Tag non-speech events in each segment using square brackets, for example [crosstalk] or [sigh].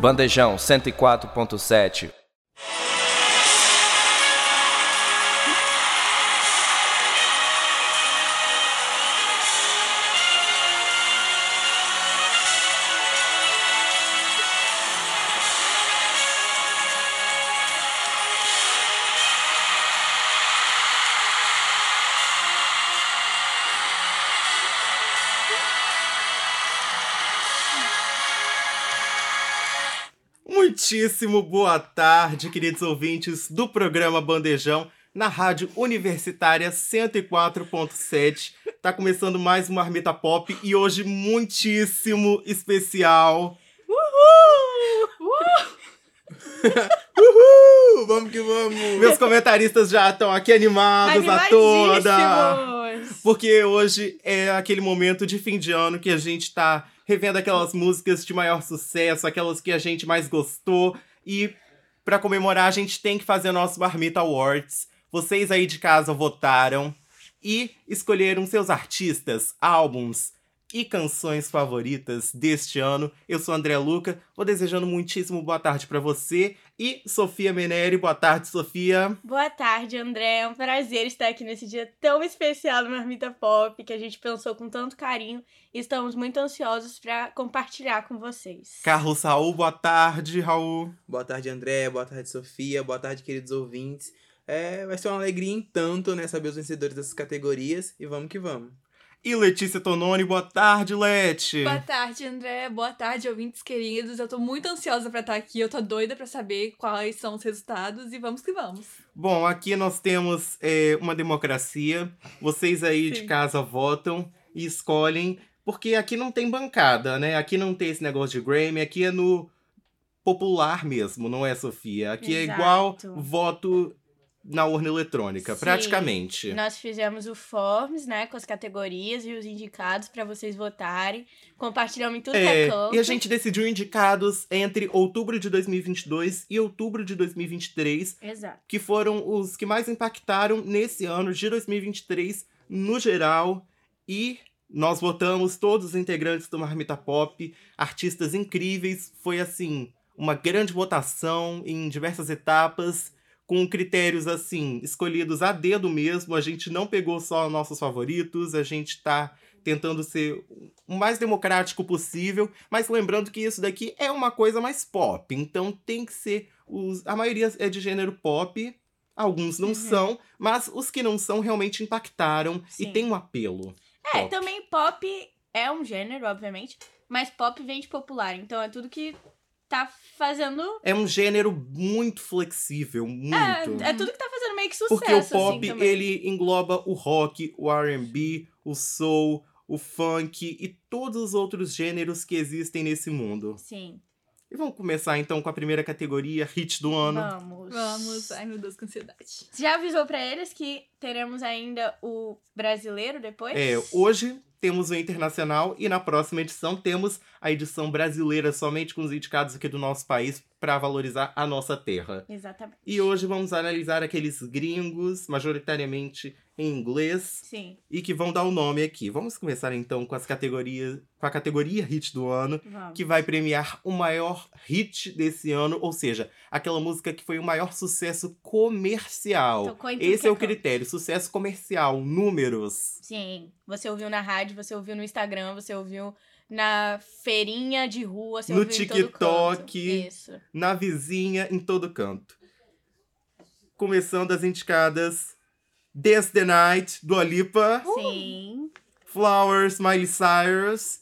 Bandejão 104.7 Muitíssimo boa tarde, queridos ouvintes do programa Bandejão na Rádio Universitária 104.7. Tá começando mais uma Marmita Pop e hoje muitíssimo especial. Uhul! [laughs] Vamos que vamos! Meus comentaristas já estão aqui animados a toda. Porque hoje é aquele momento de fim de ano que a gente tá revendo aquelas músicas de maior sucesso, aquelas que a gente mais gostou. E para comemorar, a gente tem que fazer nosso Marmita Awards. Vocês aí de casa votaram e escolheram seus artistas, álbuns e canções favoritas deste ano. Eu sou André Luca, vou desejando muitíssimo boa tarde para você e Sofia Meneri. Boa tarde, Sofia. Boa tarde, André. É um prazer estar aqui nesse dia tão especial do Marmita Pop, que a gente pensou com tanto carinho e estamos muito ansiosos para compartilhar com vocês. Carlos Raul, boa tarde, Raul. Boa tarde, André. Boa tarde, Sofia. Boa tarde, queridos ouvintes. É, vai ser uma alegria em tanto, né? Saber os vencedores dessas categorias. E vamos que vamos. E Letícia Tononi, boa tarde, Leti. Boa tarde, André. Boa tarde, ouvintes queridos. Eu tô muito ansiosa pra estar aqui. Eu tô doida pra saber quais são os resultados e vamos que vamos. Bom, aqui nós temos é, uma democracia. Vocês aí de Sim. casa votam e escolhem, porque aqui não tem bancada, né? Aqui não tem esse negócio de Grammy, aqui é no popular mesmo, não é, Sofia? Aqui é Exato. igual voto na urna eletrônica, Sim. praticamente. Nós fizemos o Forms, né, com as categorias e os indicados para vocês votarem. Compartilhamos em tudo que É, é canto. e a gente decidiu indicados entre outubro de 2022 e outubro de 2023, Exato. que foram os que mais impactaram nesse ano de 2023 no geral. E nós votamos todos os integrantes do Marmita Pop, artistas incríveis. Foi assim, uma grande votação em diversas etapas, com critérios assim, escolhidos a dedo mesmo. A gente não pegou só nossos favoritos, a gente tá tentando ser o mais democrático possível, mas lembrando que isso daqui é uma coisa mais pop, então tem que ser os a maioria é de gênero pop, alguns não Uhum. são, mas os que não são realmente impactaram e Sim. tem um apelo. É, Pop. também pop é um gênero, obviamente, mas pop vem de popular, então é tudo que tá fazendo. É um gênero muito flexível, muito. É, é tudo que tá fazendo meio que sucesso. Porque o pop, assim, ele engloba o rock, o R&B, o soul, o funk e todos os outros gêneros que existem nesse mundo. Sim. E vamos começar então com a primeira categoria, hit do ano. Vamos. Vamos. Ai, meu Deus, que ansiedade. Você já avisou pra eles que teremos ainda o brasileiro depois? É, hoje temos o internacional e na próxima edição temos a edição brasileira somente com os indicados aqui do nosso país para valorizar a nossa terra. Exatamente. E hoje vamos analisar aqueles gringos, majoritariamente em inglês, Sim, e que vão dar o nome aqui. Vamos começar então com as categorias, com a categoria hit do ano, vamos. que vai premiar o maior hit desse ano, ou seja, aquela música que foi o maior sucesso comercial. Esse é é o canto. critério, sucesso comercial, números. Sim, você ouviu na rádio, você ouviu no Instagram, você ouviu na feirinha de rua, você No ouviu TikTok. Na vizinha, em todo canto. Começando as indicadas Dance the Night, do Alipa, Sim. Flowers, Miley Cyrus,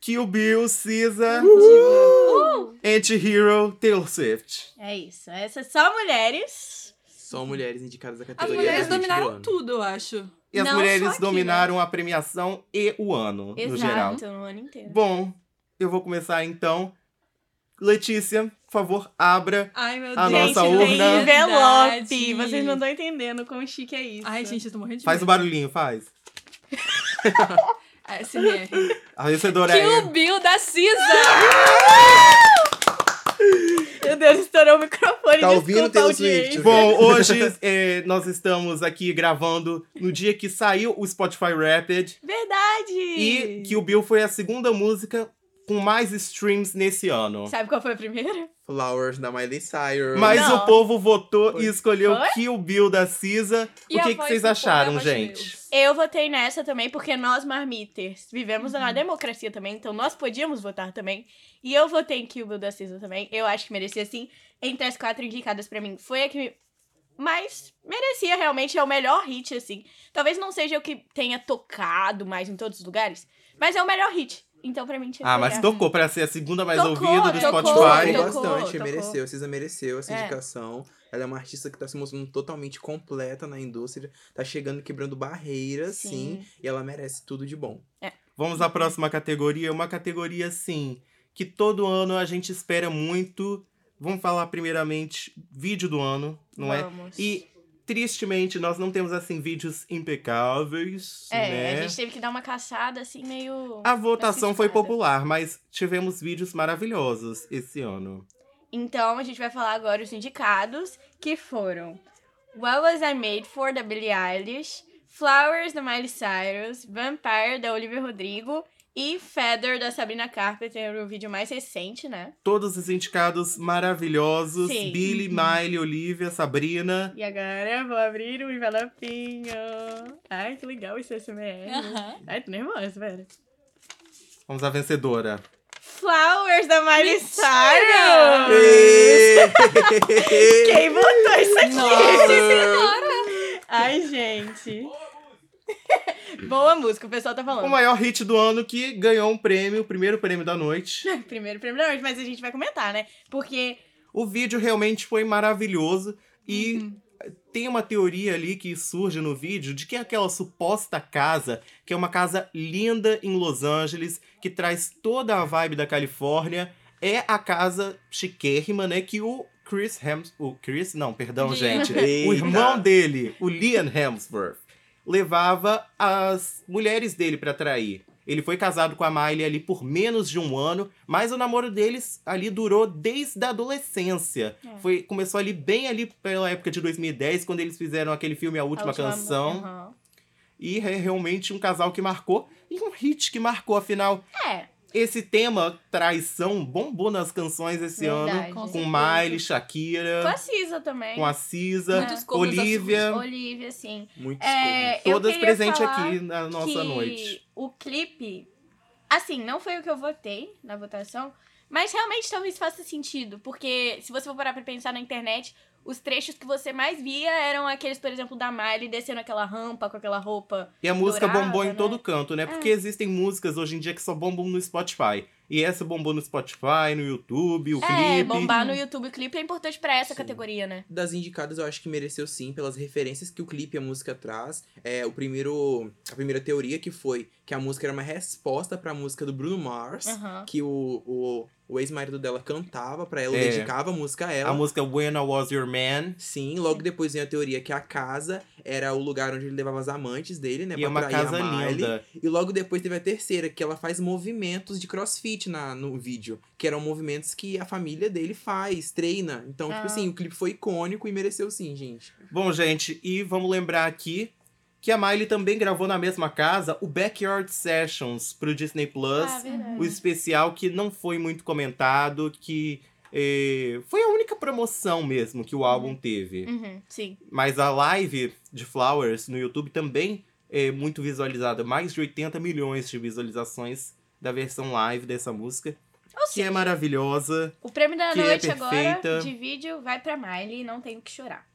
Kill Bill, SZA, Uh! Anti-Hero, Taylor Swift. É isso. Essas só mulheres. São mulheres indicadas da As categoria mulheres hit do dominaram tudo, eu acho. E as Não mulheres aqui, dominaram a premiação e o ano, no geral. Exato, no ano inteiro. Bom, eu vou começar então. Letícia, por favor, abra. Ai, meu A Deus. nossa gente, urna. tem envelope. Vocês não estão entendendo quão chique é isso. Ai, gente, eu tô morrendo de Faz o medo. barulhinho, faz. [laughs] É, ASMR. A vencedora é. Kill Bill da Cisa! Meu Deus, estourou o microfone. Tá ouvindo, Taylor audiência. Swift? Bom, hoje é, nós estamos aqui gravando no dia que saiu o Spotify Rapid Verdade! e que o Bill foi a segunda música com mais streams nesse ano. Sabe qual foi a primeira? Flowers da Miley Cyrus. Mas Não. o povo votou Foi. e escolheu Foi? Kill Bill da Cisa. E o que, que vocês acharam, é a gente? Eu votei nessa também porque nós, marmiters, vivemos Uhum. na democracia também, então nós podíamos votar também. E eu votei em Kill Bill da Cisa também. Eu acho que merecia sim. Entre as quatro indicadas pra mim, foi a que mais merecia realmente. É o melhor hit, assim. Talvez não seja o que tenha tocado mais em todos os lugares, mas é o melhor hit. Então pra mim tinha que Ah, mas tocou pra ser a segunda mais Tocou, ouvida do tocou, Spotify. tocou. bastante, tocou. mereceu. Cisa mereceu essa É. indicação. Ela é uma artista que tá se mostrando totalmente completa na indústria. Tá chegando, quebrando barreiras, sim. Sim. E ela merece tudo de bom. Vamos à próxima categoria. Uma categoria, assim, que todo ano a gente espera muito. Vamos falar primeiramente vídeo do ano, não é? Vamos. E, tristemente, nós não temos, assim, vídeos impecáveis, É, né? a gente teve que dar uma caçada assim meio. A votação foi popular, mas tivemos vídeos maravilhosos esse ano. Então a gente vai falar agora os indicados, que foram What Was I Made For, da Billie Eilish, Flowers, da Miley Cyrus, Vampire, da Olivia Rodrigo e Feather, da Sabrina Carpenter, o vídeo mais recente, né? Todos os indicados maravilhosos. Sim. Billy, Miley, Olivia, Sabrina. E agora eu vou abrir o envelopinho. Ai, que legal esse SMR. Aham. Ai, tô nervosa, velho. Vamos à vencedora. Flowers, da Miley! Cyrus! [laughs] Quem botou isso aqui? Nossa senhora! Ai, gente. Boa música, o pessoal tá O falando. maior hit do ano que ganhou um prêmio, o primeiro prêmio da noite. [laughs] Primeiro prêmio da noite, mas a gente vai comentar, né? Porque. O vídeo realmente foi maravilhoso e tem uma teoria ali que surge no vídeo de que aquela suposta casa, que é uma casa linda em Los Angeles, que traz toda a vibe da Califórnia, é a casa chiquérrima, né, que o Chris Hems... O Chris? Não, perdão, Liam. gente. [laughs] O irmão dele, o Liam Hemsworth, levava as mulheres dele pra trair. Ele foi casado com a Miley ali por menos de um ano, mas o namoro deles ali durou desde a adolescência. É. Foi, começou ali bem ali pela época de 2010, quando eles fizeram aquele filme A Última, a última- Canção. Aham. E é realmente um casal que marcou. E um hit que marcou, afinal. É, Esse tema, traição, bombou nas canções esse Verdade. ano. Com Com certeza. Miley, com Shakira, a Cisa também. com a Cisa, Muitos Olivia. Olivia, sim. Muito É, Todas presentes aqui na nossa que noite. O clipe, assim, não foi o que eu votei na votação, mas realmente talvez faça sentido, porque se você for parar pra pensar na internet, os trechos que você mais via eram aqueles, por exemplo, da Miley descendo aquela rampa com aquela roupa. E a música Dourada, bombou em né? todo canto, né? Porque existem músicas hoje em dia que só bombam no Spotify. E essa bombou no Spotify, no YouTube, o É, clipe. bombar no YouTube o clipe é importante pra essa Sim. categoria, né? Das indicadas, eu acho que mereceu sim, pelas referências que o clipe e a música traz. É, o primeiro, a primeira teoria que foi que a música era uma resposta pra música do Bruno Mars, Aham. que o, o, o ex-marido dela cantava pra ela, É. dedicava a música a ela. A música When I Was Your Man. Sim, logo depois vem a teoria que a casa era o lugar onde ele levava as amantes dele, né? E pra é uma trair a casa linda. E logo depois teve a terceira, que ela faz movimentos de crossfit na, no vídeo. Que eram movimentos que a família dele faz, treina. Então, Ah. tipo assim, o clipe foi icônico e mereceu sim, gente. Bom, gente, e vamos lembrar aqui que a Miley também gravou na mesma casa o Backyard Sessions pro Disney Plus. Ah, o especial que não foi muito comentado, que eh, foi a única promoção mesmo que o álbum teve. Uhum, sim. Mas a live de Flowers no YouTube também é muito visualizada. Mais de 80 milhões de visualizações da versão live dessa música. Ou Que é seja, maravilhosa. o prêmio da é noite agora perfeita. de vídeo vai pra Miley, não tenho que chorar.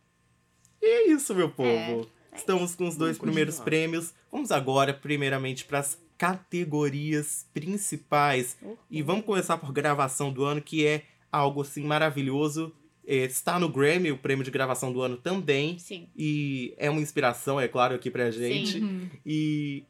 E é isso, meu povo. É, Estamos com os dois Vamos primeiros continuar. prêmios. Vamos agora, primeiramente, para as categorias principais. E vamos começar por gravação do ano, que é algo assim maravilhoso. É, está no Grammy, o prêmio de gravação do ano também. Sim. E é uma inspiração, é claro, aqui pra gente. Uhum. E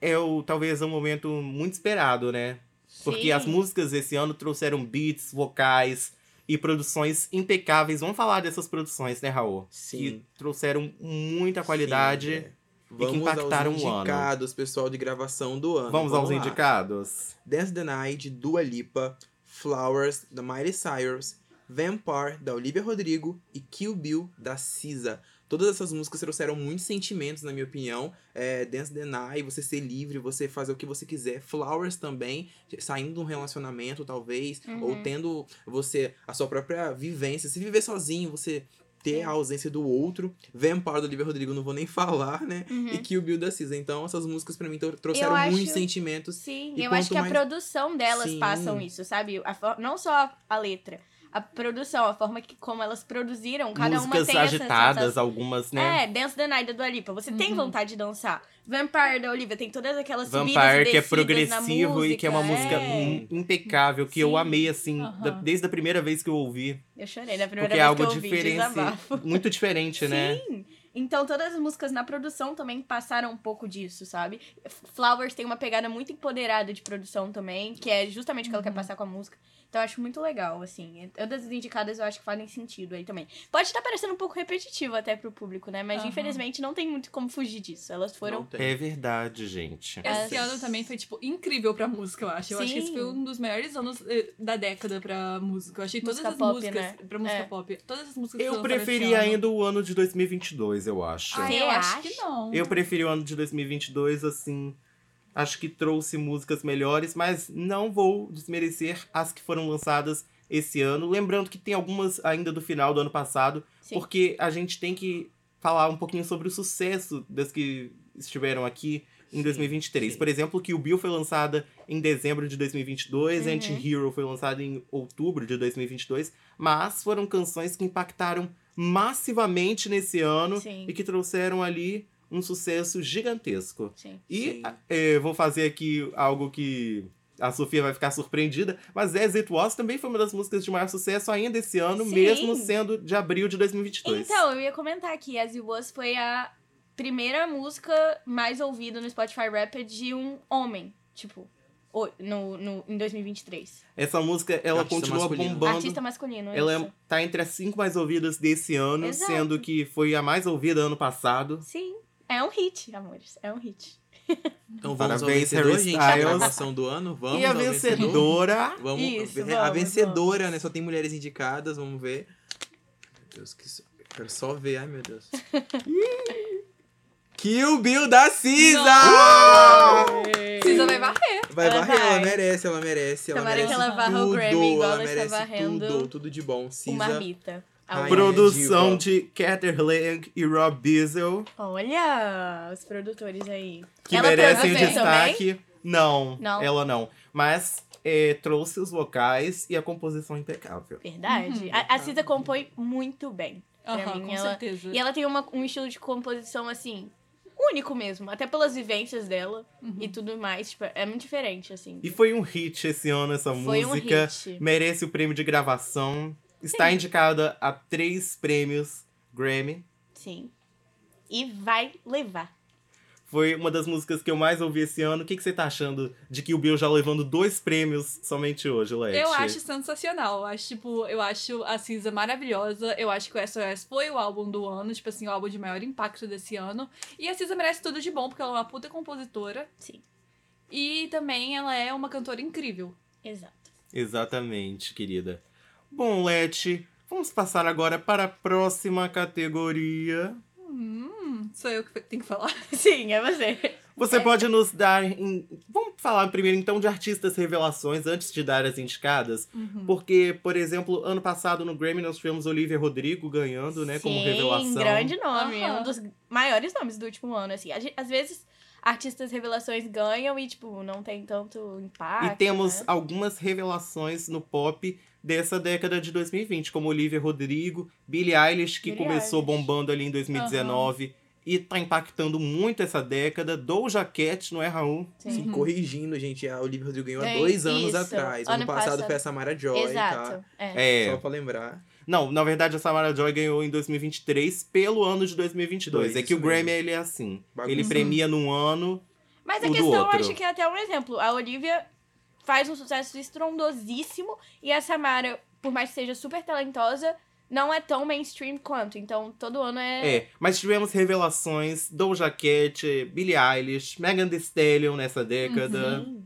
é o, talvez um momento muito esperado, né? Porque Sim. as músicas esse ano trouxeram beats, vocais e produções impecáveis. Vamos falar dessas produções, né, Raul? Sim. Que trouxeram muita qualidade. Sim, é. Vamos impactaram aos o ano. indicados, pessoal de gravação do ano. Vamos aos lá. indicados? Dance the Night, Dua Lipa, Flowers, da Miley Cyrus, Vampire, da Olivia Rodrigo e Kill Bill, da Cisa. Todas essas músicas trouxeram muitos sentimentos, na minha opinião. É, Dance the Night, você ser livre, você fazer o que você quiser. Flowers também, saindo de um relacionamento, talvez, ou tendo você a sua própria vivência. Se viver sozinho, você ter a ausência do outro. Vampire, da Olivia Rodrigo, não vou nem [laughs] falar, né? E Kill Bill, da Cisa. Então, essas músicas, pra mim, tro- trouxeram acho- muitos sentimentos. Sim, E eu acho que a mais- produção delas Sim. passam isso, sabe? A Não só a letra, a produção, a forma que como elas produziram, cada uma Músicas tem essa agitadas, sensação. algumas, né? É, Dance the Night da Dua Lipa. Você tem vontade de dançar. Vampire da Olivia tem todas aquelas Vampire, que é progressivo e que é uma música é. im- impecável, que eu Sim. amei, assim, Aham. da- desde a primeira vez que eu ouvi. Eu chorei na primeira Porque é vez algo que eu ouvi, diferente, desabafo. muito diferente, né? Sim. Então todas as músicas na produção também passaram um pouco disso, sabe? Flowers tem uma pegada muito empoderada de produção também, que é justamente o que ela quer passar com a música. Então eu acho muito legal, assim. Todas as indicadas eu acho que fazem sentido aí também. Pode estar parecendo um pouco repetitivo até pro público, né? Mas Aham. infelizmente não tem muito como fugir disso. Elas foram. É verdade, gente. Esse As- ano também foi, tipo, incrível pra música, eu acho. Eu acho que esse Sim. foi um dos melhores anos eh, da década pra música. Eu achei todas Música as pop, músicas né? pra música É. pop. Todas as músicas que Eu preferi ainda o ano de 2022, eu acho. Ah, eu acho que não. Eu preferi o ano de 2022, assim. Acho que trouxe músicas melhores, mas não vou desmerecer as que foram lançadas esse ano. Lembrando que tem algumas ainda do final do ano passado, Sim. porque a gente tem que falar um pouquinho sobre o sucesso das que estiveram aqui em Sim, 2023. sim. Por exemplo, que o Bill foi lançada em dezembro de 2022, Uhum. Anti-Hero foi lançada em outubro de 2022, mas foram canções que impactaram massivamente nesse ano Sim. e que trouxeram ali um sucesso gigantesco. Sim. E Sim. eh, vou fazer aqui algo que a Sofia vai ficar surpreendida, mas As It Was também foi uma das músicas de maior sucesso ainda esse ano, Sim. mesmo sendo de abril de 2022. Então, eu ia comentar aqui, As You Was foi a primeira música mais ouvida no Spotify Rapper de um homem, tipo, no, no, em 2023. Essa música, ela Artista continua masculino. bombando. Artista masculino, Ela isso. é, tá entre as cinco mais ouvidas desse ano, Exato. sendo que foi a mais ouvida ano passado. Sim, é um hit, amores, é um hit. Então vamos ao Parabéns, vencedor, Harry gente, Styles. gravação do ano. Vamos e a ao vencedor. vencedora. Vamos, Isso, a vamos, vencedora, né? Só tem mulheres indicadas, vamos ver. Meu Deus, que quero só ver, ai meu Deus. [laughs] Kill Bill da Cisa! Cisa vai varrer. Vai Ela varrer, ela vai. merece, ela merece. Ela Tomara merece que ela varra o tudo, Grammy igual ela ela está merece varrendo tudo, tudo de bom. O Cisa. Marmita. A Ai, outra. Produção diva. de Cater Lang e Rob Diesel, Olha os produtores aí. que Ela merecem o destaque. Não, Não? ela não. Mas é, trouxe os vocais e a composição impecável. Verdade. A, a Cisa compõe muito bem. Pra Aham, mim, com ela... certeza. E ela tem uma- um estilo de composição, assim, único mesmo. Até pelas vivências dela e tudo mais. Tipo, é muito diferente, assim. E foi um hit esse ano essa Foi um música. hit. Merece o prêmio de gravação. Está indicada a três prêmios Grammy. Sim. E vai levar. Foi uma das músicas que eu mais ouvi esse ano. O que, que você tá achando de que o Bill já levando dois prêmios somente hoje, Leti? Eu acho sensacional. Eu acho, tipo, eu acho a Cisa maravilhosa. Eu acho que o SOS foi o álbum do ano, tipo assim, o álbum de maior impacto desse ano. E a Cisa merece tudo de bom, porque ela é uma puta compositora. Sim. E também ela é uma cantora incrível. Exato. Exatamente, querida. Bom, Leti, vamos passar agora para a próxima categoria. Hum, sou eu que tenho que falar. [laughs] Sim, é você. Você pode nos dar. em- Vamos falar primeiro então de artistas revelações antes de dar as indicadas? Uhum. Porque, por exemplo, ano passado no Grammy nós tivemos Olivia Rodrigo ganhando, né, como Sim, revelação. grande nome. Aham. Um dos maiores nomes do último ano, assim. Às vezes, artistas revelações ganham e, tipo, não tem tanto impacto, E temos né? algumas revelações no pop dessa década de 2020, como Olivia Rodrigo, Billie Eilish, que Billie começou Eilish. bombando ali em 2019 e tá impactando muito essa década. Doja Cat, não é, Raul? Sim. Sim, corrigindo, gente, a Olivia Rodrigo ganhou há Tem dois anos isso. atrás. Ano Ano, passado, passado. foi a Samara Joy, Exato. tá? É. É. Só pra lembrar. Não, na verdade a Samara Joy ganhou em 2023 pelo ano de 2022. Dois, é que o Grammy mesmo. ele é assim. Bagunça. Ele premia num ano. Mas a questão, eu acho que é até um exemplo. A Olivia faz um sucesso estrondosíssimo e a Samara, por mais que seja super talentosa, não é tão mainstream quanto. Então, todo ano é. É, mas tivemos revelações, Doja Cat, Billie Eilish, Megan Thee Stallion nessa década. Sim.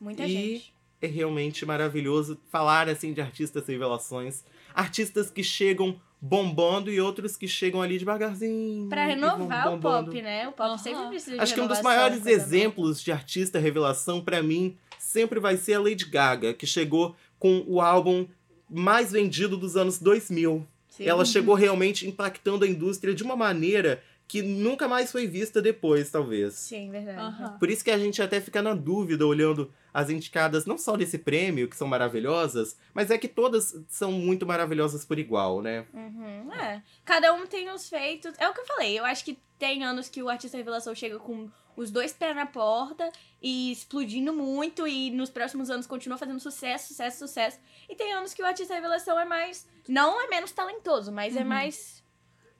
Muita E- gente. É realmente maravilhoso falar assim de artistas revelações. Artistas que chegam bombando e outros que chegam ali devagarzinho. Pra renovar o pop, né? O pop Aham. sempre precisa de Acho que um dos maiores exemplos de artista revelação pra mim sempre vai ser a Lady Gaga, que chegou com o álbum mais vendido dos anos 2000. Sim. Ela chegou realmente impactando a indústria de uma maneira que nunca mais foi vista depois, talvez. Sim, verdade. Aham. Por isso que a gente até fica na dúvida olhando as indicadas, não só desse prêmio, que são maravilhosas, mas é que todas são muito maravilhosas por igual, né? Uhum, é. Cada um tem os feitos. É o que eu falei. Eu acho que tem anos que o artista revelação chega com os dois pés na porta e explodindo muito, e nos próximos anos continua fazendo sucesso, sucesso, sucesso. E tem anos que o artista revelação é mais. Não é menos talentoso, mas é Uhum. mais.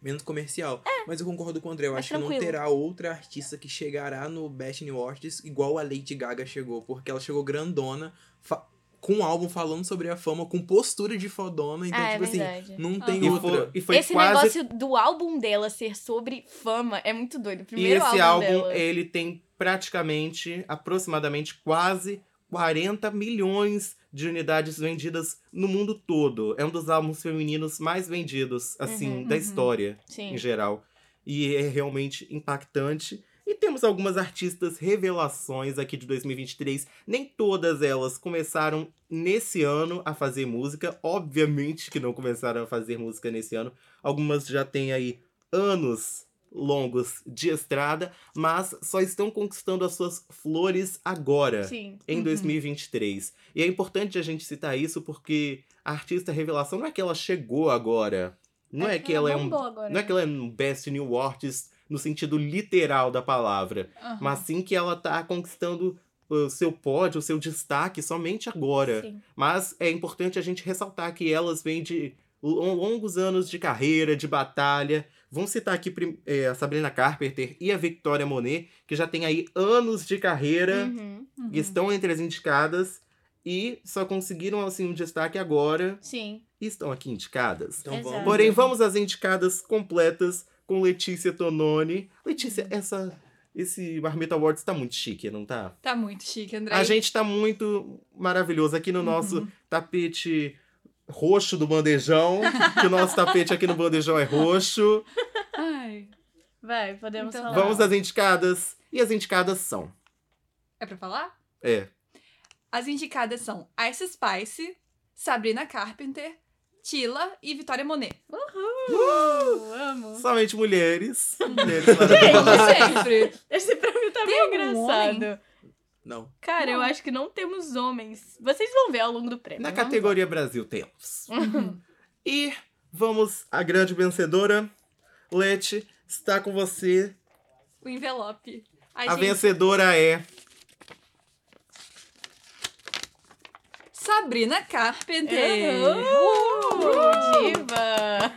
Menos comercial. Mas eu concordo com o André. Eu É. acho que não tranquilo. terá outra artista que chegará no Best New Artist igual a Lady Gaga chegou. Porque ela chegou grandona, com um álbum falando sobre a fama, com postura de fodona. Então, Ah, é tipo assim, verdade. não tem E outra. foi, e foi Esse quase. negócio do álbum dela ser sobre fama é muito doido. O E primeiro esse álbum, álbum, dela. ele tem praticamente, aproximadamente, quase 40 milhões de unidades vendidas no mundo todo. É um dos álbuns femininos mais vendidos, assim, Uhum, da uhum. história. Sim. em geral. E é realmente impactante. E temos algumas artistas revelações aqui de 2023. Nem todas elas começaram nesse ano a fazer música. Obviamente que não começaram a fazer música nesse ano. Algumas já têm aí anos longos de estrada, mas só estão conquistando as suas flores agora Sim. em Uhum. 2023. E é importante a gente citar isso porque a artista revelação não é que ela chegou agora. Não é, que ela é um agora. não é que ela é um best new artist no sentido literal da palavra, Aham. mas sim que ela tá conquistando o seu pódio, o seu destaque somente agora. Sim. Mas é importante a gente ressaltar que elas vêm de lo- longos anos de carreira, de batalha. Vamos citar aqui eh, a Sabrina Carpenter e a Victoria Monet, que já tem aí anos de carreira Uhum. Uhum. e estão entre as indicadas e só conseguiram assim um destaque agora Sim. e estão aqui indicadas. Então Exato. vamos. Porém, vamos às indicadas completas com Letícia Tononi. Letícia, essa esse Marmita Awards tá muito chique, não tá? Tá muito chique, André. A gente tá muito maravilhoso aqui no nosso Uhum. tapete roxo do bandejão, que o nosso [laughs] tapete aqui no bandejão é roxo. Ai. Vai, podemos Então falar. Vamos às indicadas. E as indicadas são. É pra falar? É. As indicadas são Ice Spice, Sabrina Carpenter, Tila e Vitória Monet. Uhul! Amo. Somente mulheres. mulheres Gente, sempre. Esse prêmio tá Tem bem engraçado. Não. Cara, eu Não. acho que não temos homens. Vocês vão ver ao longo do prêmio. Na categoria Brasil temos. Uhum. [laughs] E vamos à grande vencedora. Leti, está com você. O envelope. Ai, A gente, vencedora é. Sabrina Carpenter. Diva!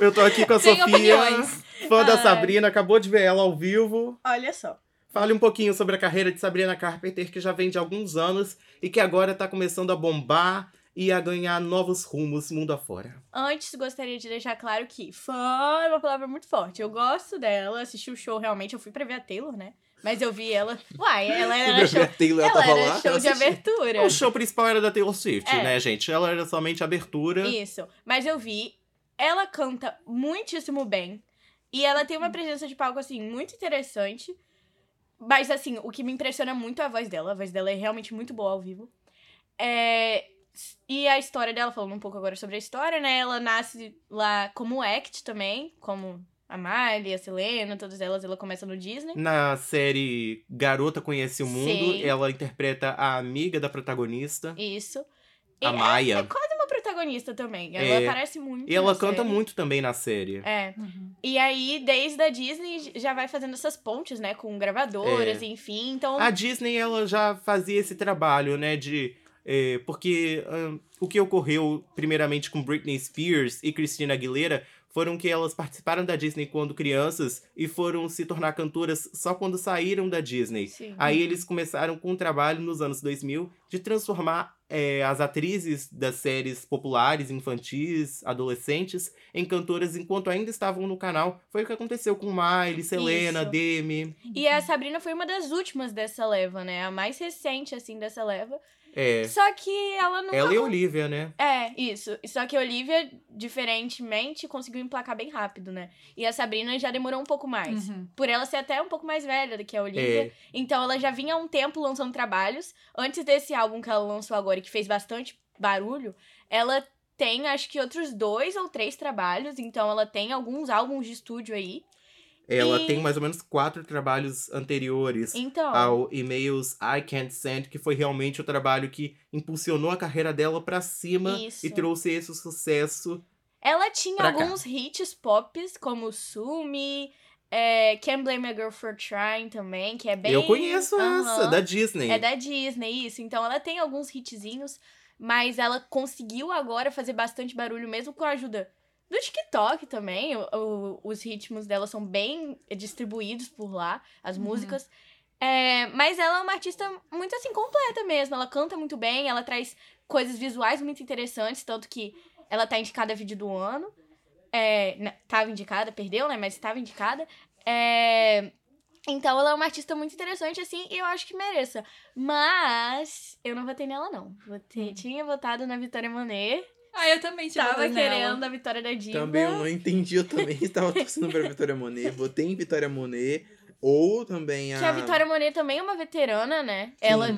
Eu tô aqui com a Tem Sofia, opiniões. fã da. Sabrina, acabou de ver ela ao vivo. Olha só. Fale um pouquinho sobre a carreira de Sabrina Carpenter, que já vem de alguns anos e que agora tá começando a bombar e a ganhar novos rumos mundo afora. Antes, gostaria de deixar claro que fã é uma palavra muito forte. Eu gosto dela, assisti o show realmente. Eu fui pra ver a Taylor, né? Mas eu vi ela. Uai, ela era show. A Taylor ela Ela tava era lá. show eu de abertura. O show principal era da Taylor Swift, É. né, gente? Ela era somente abertura. Isso. Mas eu vi. Ela canta muitíssimo bem. E ela tem uma presença de palco, assim, muito interessante. Mas, assim, o que me impressiona muito é a voz dela. A voz dela é realmente muito boa ao vivo. É... E a história dela, falando um pouco agora sobre a história, né? Ela nasce lá como act também, como a Miley, a Selena, todas elas. Ela começa no Disney. Na série Garota Conhece o Mundo, Sim. ela interpreta a amiga da protagonista, Isso. a E Maia. É quase uma protagonista também. Ela É. aparece muito E ela canta série. muito também na série. É. Uhum. E aí, desde a Disney, já vai fazendo essas pontes, né? Com gravadoras, É. enfim. Então, A Disney, ela já fazia esse trabalho, né, de... é, porque ahn, o que ocorreu, primeiramente, com Britney Spears e Christina Aguilera foram que elas participaram da Disney quando crianças e foram se tornar cantoras só quando saíram da Disney. Sim. Aí eles começaram com um trabalho nos anos 2000 de transformar é, as atrizes das séries populares, infantis, adolescentes, em cantoras enquanto ainda estavam no canal. Foi o que aconteceu com Miley, Selena, Isso. Demi. E a Sabrina foi uma das últimas dessa leva, né? A mais recente, assim, dessa leva. É, Só que ela não. ela e a Olivia, né? É, isso. Só que a Olivia, diferentemente, conseguiu emplacar bem rápido, né? E a Sabrina já demorou um pouco mais. Uhum. Por ela ser até um pouco mais velha do que a Olivia. É, Então ela já vinha há um tempo lançando trabalhos. Antes desse álbum que ela lançou agora, e que fez bastante barulho, ela tem acho que outros dois ou três trabalhos. Então ela tem alguns álbuns de estúdio aí. Ela E- tem mais ou menos quatro trabalhos anteriores. Então. ao E-mails I Can't Send, que foi realmente o trabalho que impulsionou a carreira dela pra cima Isso. e trouxe esse sucesso. Ela tinha Pra cá. alguns hits pops, como Sumi, é, Can't Blame a Girl for Trying também, que é bem. Eu conheço essa, Aham. da Disney. É da Disney, isso. Então ela tem alguns hitzinhos, mas ela conseguiu agora fazer bastante barulho, mesmo com a ajuda do TikTok também. O- o- os ritmos dela são bem distribuídos por lá, as Uhum. músicas. É, mas ela é uma artista muito assim, completa mesmo. Ela canta muito bem, ela traz coisas visuais muito interessantes, tanto que ela tá indicada a vídeo do ano. É, na- tava indicada, perdeu, né? Mas estava indicada. É, então ela é uma artista muito interessante, assim, e eu acho que mereça. Mas eu não votei nela, não. Votei, Tinha votado na Vitória Monet. Ah, eu também tinha Tava nela. querendo a Vitória da Diva. Também eu não entendi, eu também [laughs] estava torcendo pra Vitória Monet. Votei em Vitória Monet. Ou também a. Que a Vitória Monet também é uma veterana, né? Ela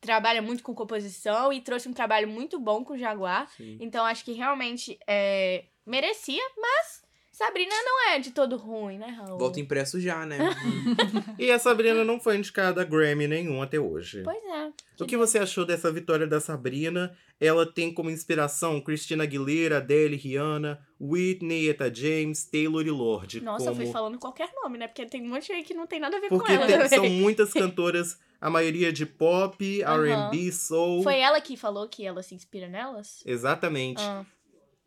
trabalha muito com composição e trouxe um trabalho muito bom com o Jaguar. Sim. Então acho que realmente é, merecia, mas Sabrina não é de todo ruim, né, Raul? Voto impresso já, né? [laughs] E a Sabrina não foi indicada a Grammy nenhum até hoje. Pois é. O que você achou dessa vitória da Sabrina? Ela tem como inspiração Christina Aguilera, Adele, Rihanna, Whitney, Eta James, Taylor e Lorde. Nossa, como... eu fui falando qualquer nome, né? Porque tem um monte aí que não tem nada a ver Porque com ela. tem- também. são muitas cantoras, a maioria de pop, Aham. R&B, soul. Foi ela que falou que ela se inspira nelas? Exatamente. Ah,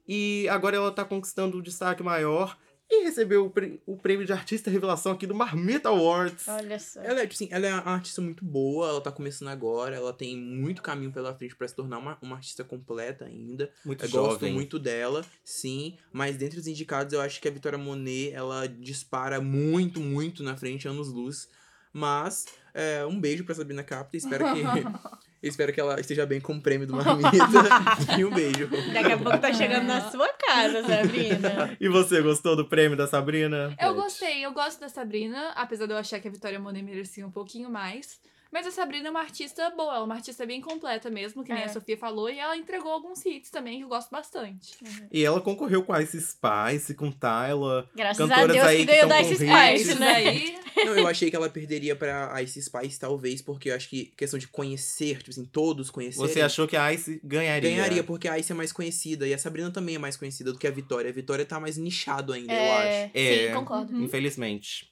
E agora ela tá conquistando um destaque maior e recebeu o, pre- o prêmio de artista revelação aqui do Marmita Awards. olha só. Ela é, tipo assim, ela é uma artista muito boa, ela tá começando agora, ela tem muito caminho pela frente pra se tornar uma, uma artista completa ainda. Muito Eu gosto jovem. muito dela, sim, mas dentre os indicados eu acho que a Vitória Monet, ela dispara muito, muito na frente, anos-luz. Mas, é, um beijo pra Sabrina Capta, espero que, [laughs] [laughs] espero que ela esteja bem com o prêmio do [laughs] Marmita. e um beijo. Daqui a pouco tá chegando na sua casa, Sabrina. [laughs] E você gostou do prêmio da Sabrina? Eu gostei, eu gosto da Sabrina, apesar de eu achar que a Vitória Monet merecia um pouquinho mais. Mas a Sabrina é uma artista boa, ela é uma artista bem completa mesmo, que nem É. a Sofia falou, e ela entregou alguns hits também que eu gosto bastante. E ela concorreu com a Ice Spice, com Tyler. Graças a Cantoras Deus aí que ganhou da Ice Spice, né? Não, eu achei que ela perderia pra Ice Spice, talvez, porque eu acho que questão de conhecer, tipo assim, todos conhecerem. Você achou que a Ice ganharia? Ganharia, porque a Ice é mais conhecida e a Sabrina também é mais conhecida do que a Vitória. A Vitória tá mais nichado ainda, eu É, acho. É. Sim, concordo. Uhum. Infelizmente.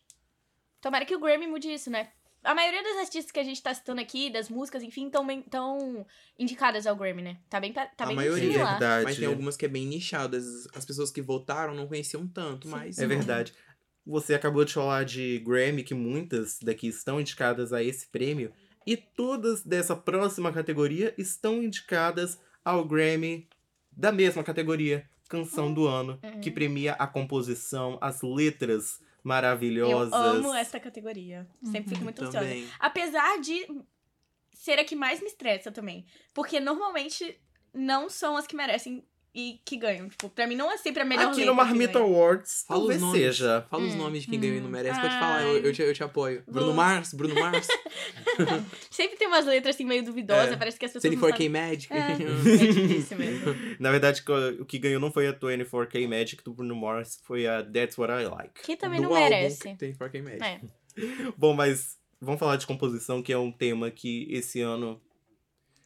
Tomara que o Grammy mude isso, né? A maioria das artistas que a gente tá citando aqui, das músicas, enfim, estão indicadas ao Grammy, né? Tá bem, tá A bem maioria, similar. verdade. Mas tem algumas que é bem nichadas. As pessoas que votaram não conheciam tanto, mas. É verdade. Você acabou de falar de Grammy, que muitas daqui estão indicadas a esse prêmio. E todas dessa próxima categoria estão indicadas ao Grammy da mesma categoria, Canção do Ano, Uhum. que premia a composição, as letras Eu maravilhosas. amo essa categoria. Sempre fico muito ansiosa. Também. Apesar de ser a que mais me estressa também. Porque normalmente não são as que merecem e que ganham. Tipo, pra mim não é sempre a melhor Aqui no Marmita. Awards, Fala talvez os nomes. seja. Fala os Hum. nomes de quem ganhou e não merece. Pode Ai. falar, eu, eu, te, eu te apoio. Bruno Mars, Bruno Mars. [laughs] Sempre tem umas letras assim meio duvidosas, É. parece que as pessoas Cine não for sabem. K-Magic. É, [laughs] é difícil mesmo. [laughs] Na verdade, o que ganhou não foi a 24K Magic do Bruno Mars, foi a That's What I Like. Que também Do não merece. Cine for K-Magic. É. Bom, mas vamos falar de composição, que é um tema que esse ano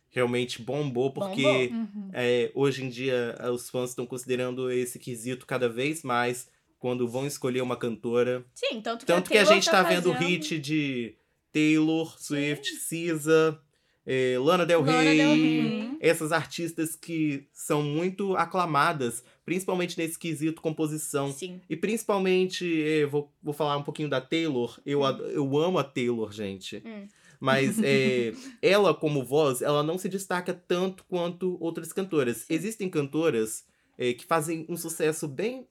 realmente bombou, porque Bombou. Uhum. é, hoje em dia eh, os fãs estão considerando esse quesito cada vez mais quando vão escolher uma cantora. Sim, tanto que Tanto que a gente tá vendo fazendo- hit de Taylor, Swift, SZA, é, Lana Del Lana Rey, Del Rey. essas artistas que são muito aclamadas, principalmente nesse quesito composição. Sim. E principalmente, é, vou, vou falar um pouquinho da Taylor. Eu, ad- eu amo a Taylor, gente. Hum. Mas é, [laughs] ela, como voz, ela não se destaca tanto quanto outras cantoras. Existem cantoras é, que fazem um sucesso bem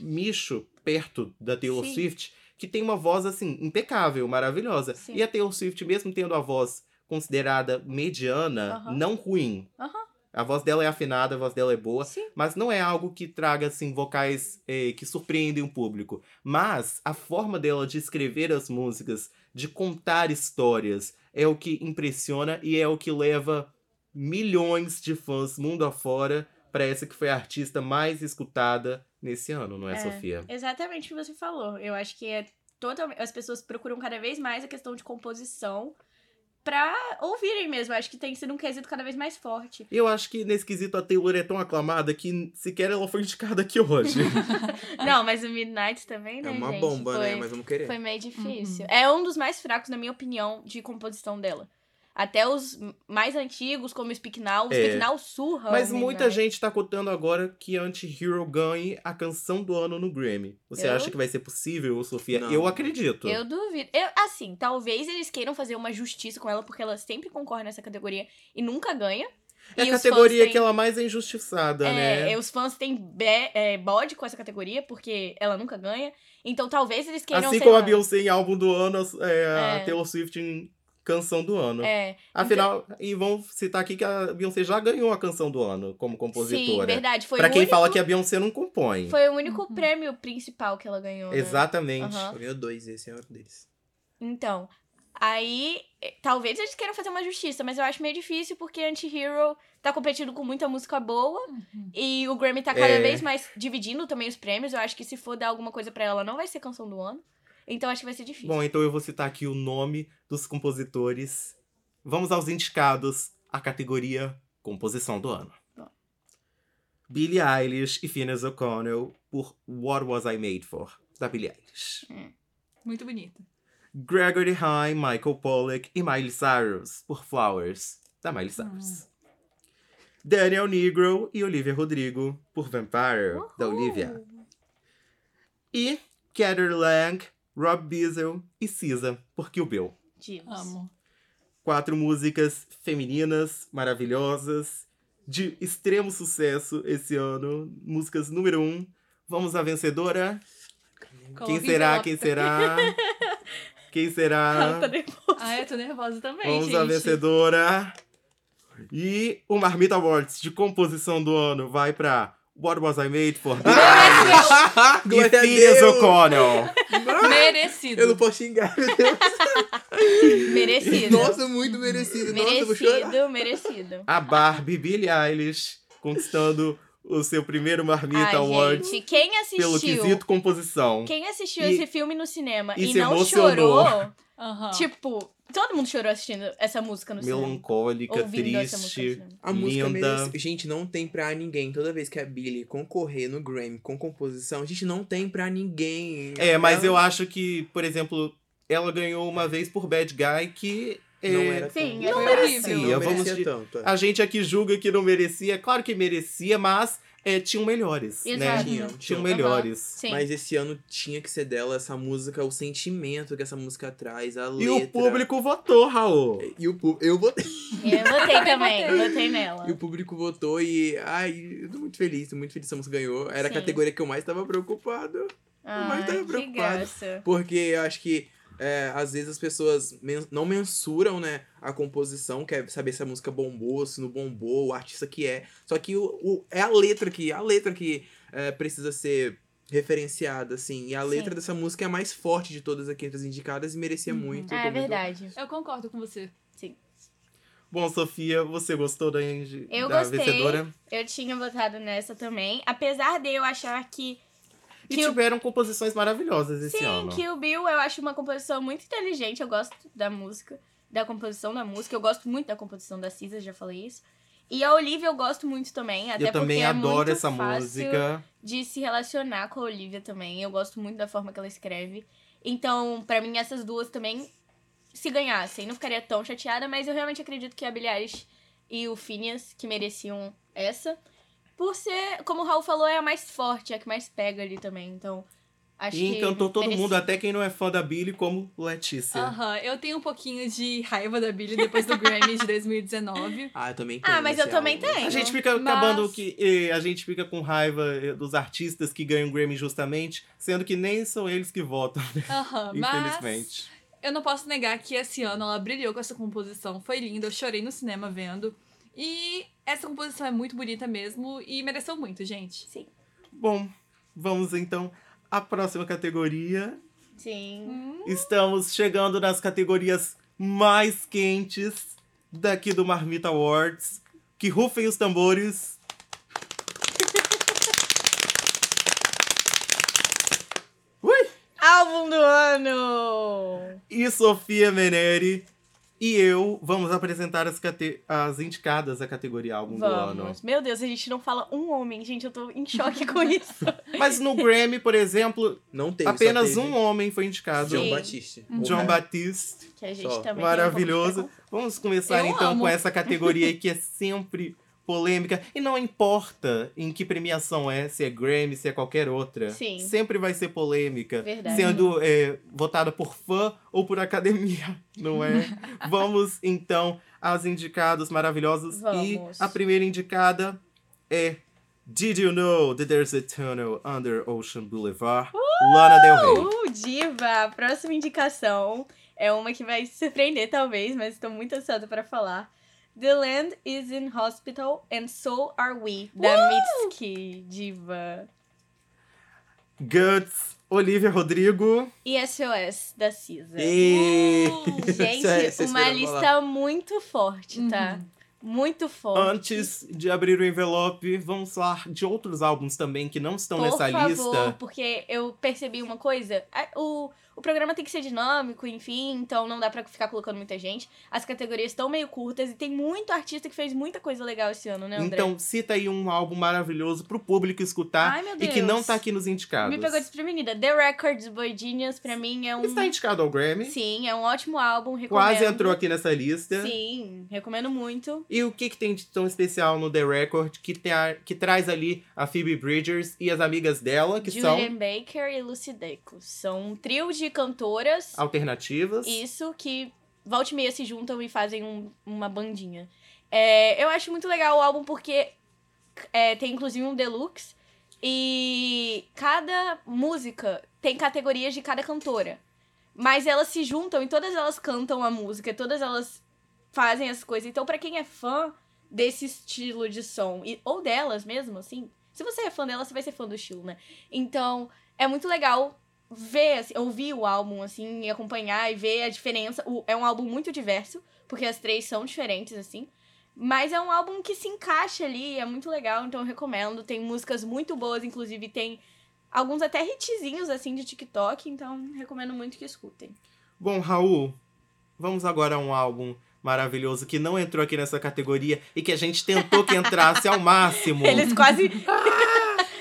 micho perto da Taylor Sim. Swift, que tem uma voz, assim, impecável, maravilhosa. Sim. E a Taylor Swift, mesmo tendo a voz considerada mediana, Aham. não ruim. Aham. A voz dela é afinada, a voz dela é boa. Sim. Mas não é algo que traga, assim, vocais eh, que surpreendem o público. Mas a forma dela de escrever as músicas, de contar histórias, é o que impressiona e é o que leva milhões de fãs mundo afora para essa que foi a artista mais escutada nesse ano, não é, É. Sofia? Exatamente o que você falou. Eu acho que é totalmente. As pessoas procuram cada vez mais a questão de composição pra ouvirem mesmo. Eu acho que tem sido um quesito cada vez mais forte. Eu acho que nesse quesito a Taylor é tão aclamada que sequer ela foi indicada aqui hoje. [laughs] Não, mas o Midnight também, né? É uma gente? bomba, foi, né? Mas vamos querer. Foi meio difícil. É um dos mais fracos, na minha opinião, de composição dela. Até os mais antigos, como o Speak Now, o É. Speak Now surra. Mas muita Midnight. gente tá cotando agora que Anti-Hero ganhe a canção do ano no Grammy. Você Eu? acha que vai ser possível, Sofia? Não. Eu acredito. Eu duvido. Eu, assim, talvez eles queiram fazer uma justiça com ela, porque ela sempre concorre nessa categoria e nunca ganha. É E a categoria têm- que ela mais é injustiçada, É, né? e os fãs têm be- é, bode com essa categoria, porque ela nunca ganha. Então talvez eles queiram Assim como a lá, Beyoncé em álbum do ano, é, a É. Taylor Swift em canção do ano. É, Afinal, e vamos citar aqui que a Beyoncé já ganhou a canção do ano como sim, compositora. verdade. Foi pra quem único, fala que a Beyoncé não compõe. Foi o único prêmio principal que ela ganhou. né? Exatamente. Ela ganhou dois, esse é um deles. Então, aí, eh, talvez eles queiram fazer uma justiça, mas eu acho meio difícil porque Anti-Hero tá competindo com muita música boa e o Grammy tá cada É. vez mais dividindo também os prêmios. Eu acho que se for dar alguma coisa pra ela, não vai ser canção do ano. Então acho que vai ser difícil. Bom, então eu vou citar aqui o nome dos compositores. Vamos aos indicados à categoria Composição do Ano. Bom. Billie Eilish e Phineas O'Connell por What Was I Made For, da Billie Eilish. Muito bonito. Gregory Hine, Michael Pollack e Miley Cyrus por Flowers, da Miley Cyrus. Daniel Negro e Olivia Rodrigo por Vampire, da Olivia. E Heather Lang, Rob Diesel e SZA por Kill Bill. Divas. Amo. Quatro músicas femininas, maravilhosas, de extremo sucesso esse ano. Músicas número um. Vamos à vencedora? Quem será? [laughs] Quem será? Quem será? tá nervosa. Ah, eu tô nervosa também, Vamos gente. à vencedora. E o Marmita Awards de composição do ano vai pra What Was I Made For? Eilish [laughs] e Deus! O'Connell. Merecido. Eu não posso xingar, meu Deus. [laughs] Merecido. Nossa, muito merecido. Nossa, vou chorar. merecido, merecido. A Barbie Billie Eilish conquistando o seu primeiro Marmita Ai, Awards gente, quem pelo assistiu... quesito composição. Quem assistiu E- esse filme no cinema e e, se não emocionou. chorou, Aham. tipo, todo mundo chorou assistindo essa música no cinema. Melancólica, Ouvindo essa música no triste, cinema. A música linda. merece. Gente, não tem pra ninguém. Toda vez que a Billie concorrer no Grammy com composição, a gente não tem pra ninguém. É, mas Ela eu acho que, por exemplo, ela ganhou uma vez por Bad Guy que é, Não era Sim, tão... é Foi merecia. Não vamos merecia de- tanto. A gente aqui julga que não merecia. Claro que merecia, mas é, tinham melhores, Exato. né? Tinham, Tinham tinham. melhores. Sim. Mas esse ano tinha que ser dela essa música, o sentimento que essa música traz, a E letra. o público votou, Raul. E o público. Eu votei. Eu votei também, votei. votei nela. E o público votou e. Ai, eu tô muito feliz, tô muito feliz que essa música ganhou. Era Sim. a categoria que eu mais tava preocupado. Ai, mas tava que preocupado. graça. Porque eu acho que é, às vezes as pessoas men- não mensuram, né, a composição, quer saber se a música bombou, se não bombou, o artista que é. Só que o, o- é a letra que, a letra que é, precisa ser referenciada, assim. E a letra Sim. dessa música é a mais forte de todas aqui entre as indicadas e merecia Uhum. muito. É muito- verdade. Eu concordo com você. Bom, Sofia, você gostou da, Eu da gostei. vencedora? Eu tinha votado nessa também. Apesar de eu achar que. E Que o- tiveram composições maravilhosas esse Sim, ano. Kill Bill eu acho uma composição muito inteligente. Eu gosto da música, da composição da música. Eu gosto muito da composição da Cisa, já falei isso. E a Olivia eu gosto muito também. Até Eu também porque é adoro muito essa fácil música. de se relacionar com a Olivia também. Eu gosto muito da forma que ela escreve. Então, pra mim, essas duas também se ganhassem. Não ficaria tão chateada, mas eu realmente acredito que a Billie Eilish e o Phineas que mereciam essa. Por ser, como o Raul falou, é a mais forte, é a que mais pega ali também. Então, acho E que. encantou todo merecia. mundo, até quem não é fã da Billy, como Letícia. Aham, eu tenho um pouquinho de raiva da Billie depois do Grammy de 2019. [laughs] Ah, eu também tenho. Ah, mas eu também álbum. tenho. A gente fica Mas- acabando que. A gente fica com raiva eh, dos artistas que ganham Grammy justamente, sendo que nem são eles que votam, né? Aham, mas infelizmente. eu não posso negar que esse ano ela brilhou com essa composição. Foi linda, eu chorei no cinema vendo. E essa composição é muito bonita mesmo e mereceu muito, gente. Sim. Bom, vamos então à próxima categoria. Sim. Estamos chegando nas categorias mais quentes daqui do Marmita Awards. Que rufem os tambores. [laughs] Ui! Álbum do ano! E Sofia Meneri e eu vamos apresentar as, cate- as indicadas à categoria álbum do ano. Vamos. Meu Deus, a gente não fala um homem, gente. Eu tô em choque com [laughs] isso. Mas no Grammy, por exemplo, Não teve. apenas teve um homem foi indicado. John Sim. Batista. John resto- Batiste. Que a gente Só. também. Maravilhoso. Vamos começar Eu então amo. com essa categoria aí que é sempre polêmica. E não importa em que premiação é, se é Grammy, se é qualquer outra. Sim. Sempre vai ser polêmica. Verdade. Sendo é, votada por fã ou por academia, [laughs] não é? [laughs] Vamos então às indicadas maravilhosas. Vamos. E a primeira indicada é Did You Know That There's a Tunnel Under Ocean Boulevard? Lana Del Rey. Uh, diva! A próxima indicação é uma que vai surpreender, talvez, mas estou muito ansiosa para falar. The Land is in Hospital and So Are We, da Mitski, diva. Guts, Olivia Rodrigo. E SOS, da Cisa. E... [laughs] Gente, é- uma lista falar. muito forte, tá? Muito forte. Antes de abrir o envelope, vamos falar de outros álbuns também que não estão Por nessa favor, lista. porque eu percebi uma coisa. O, o programa tem que ser dinâmico, enfim, então não dá pra ficar colocando muita gente. As categorias estão meio curtas e tem muito artista que fez muita coisa legal esse ano, né, André? Então, cita aí um álbum maravilhoso pro público escutar Ai, e que não tá aqui nos indicados. Me pegou desprevenida. The Records Boy Genius, pra mim, é um. Está indicado ao Grammy. Sim, é um ótimo álbum, recomendo. Quase entrou aqui nessa lista. Sim, recomendo muito. E o que, que tem de tão especial no The Record que, tem a- que traz ali a Phoebe Bridgers e as amigas dela, que Julian são Baker e Lucy Dacus. São um trio de cantoras. alternativas. Isso, que volta e meia se juntam e fazem um- uma bandinha. É, eu acho muito legal o álbum porque é, tem inclusive um deluxe e cada música tem categorias de cada cantora. Mas elas se juntam e todas elas cantam a música, todas elas fazem as coisas. Então, pra quem é fã desse estilo de som, e, ou delas mesmo, assim, se você é fã delas, você vai ser fã do estilo, né? Então, é muito legal ver, assim, ouvir o álbum, assim, e acompanhar e ver a diferença. O- é um álbum muito diverso, porque as três são diferentes, assim. Mas é um álbum que se encaixa ali, é muito legal, então eu recomendo. Tem músicas muito boas, inclusive tem alguns até hitzinhos, assim, de TikTok, então recomendo muito que escutem. Bom, Raul, vamos agora a um álbum maravilhoso que não entrou aqui nessa categoria e que a gente tentou que entrasse ao [laughs] máximo. Eles quase. [laughs]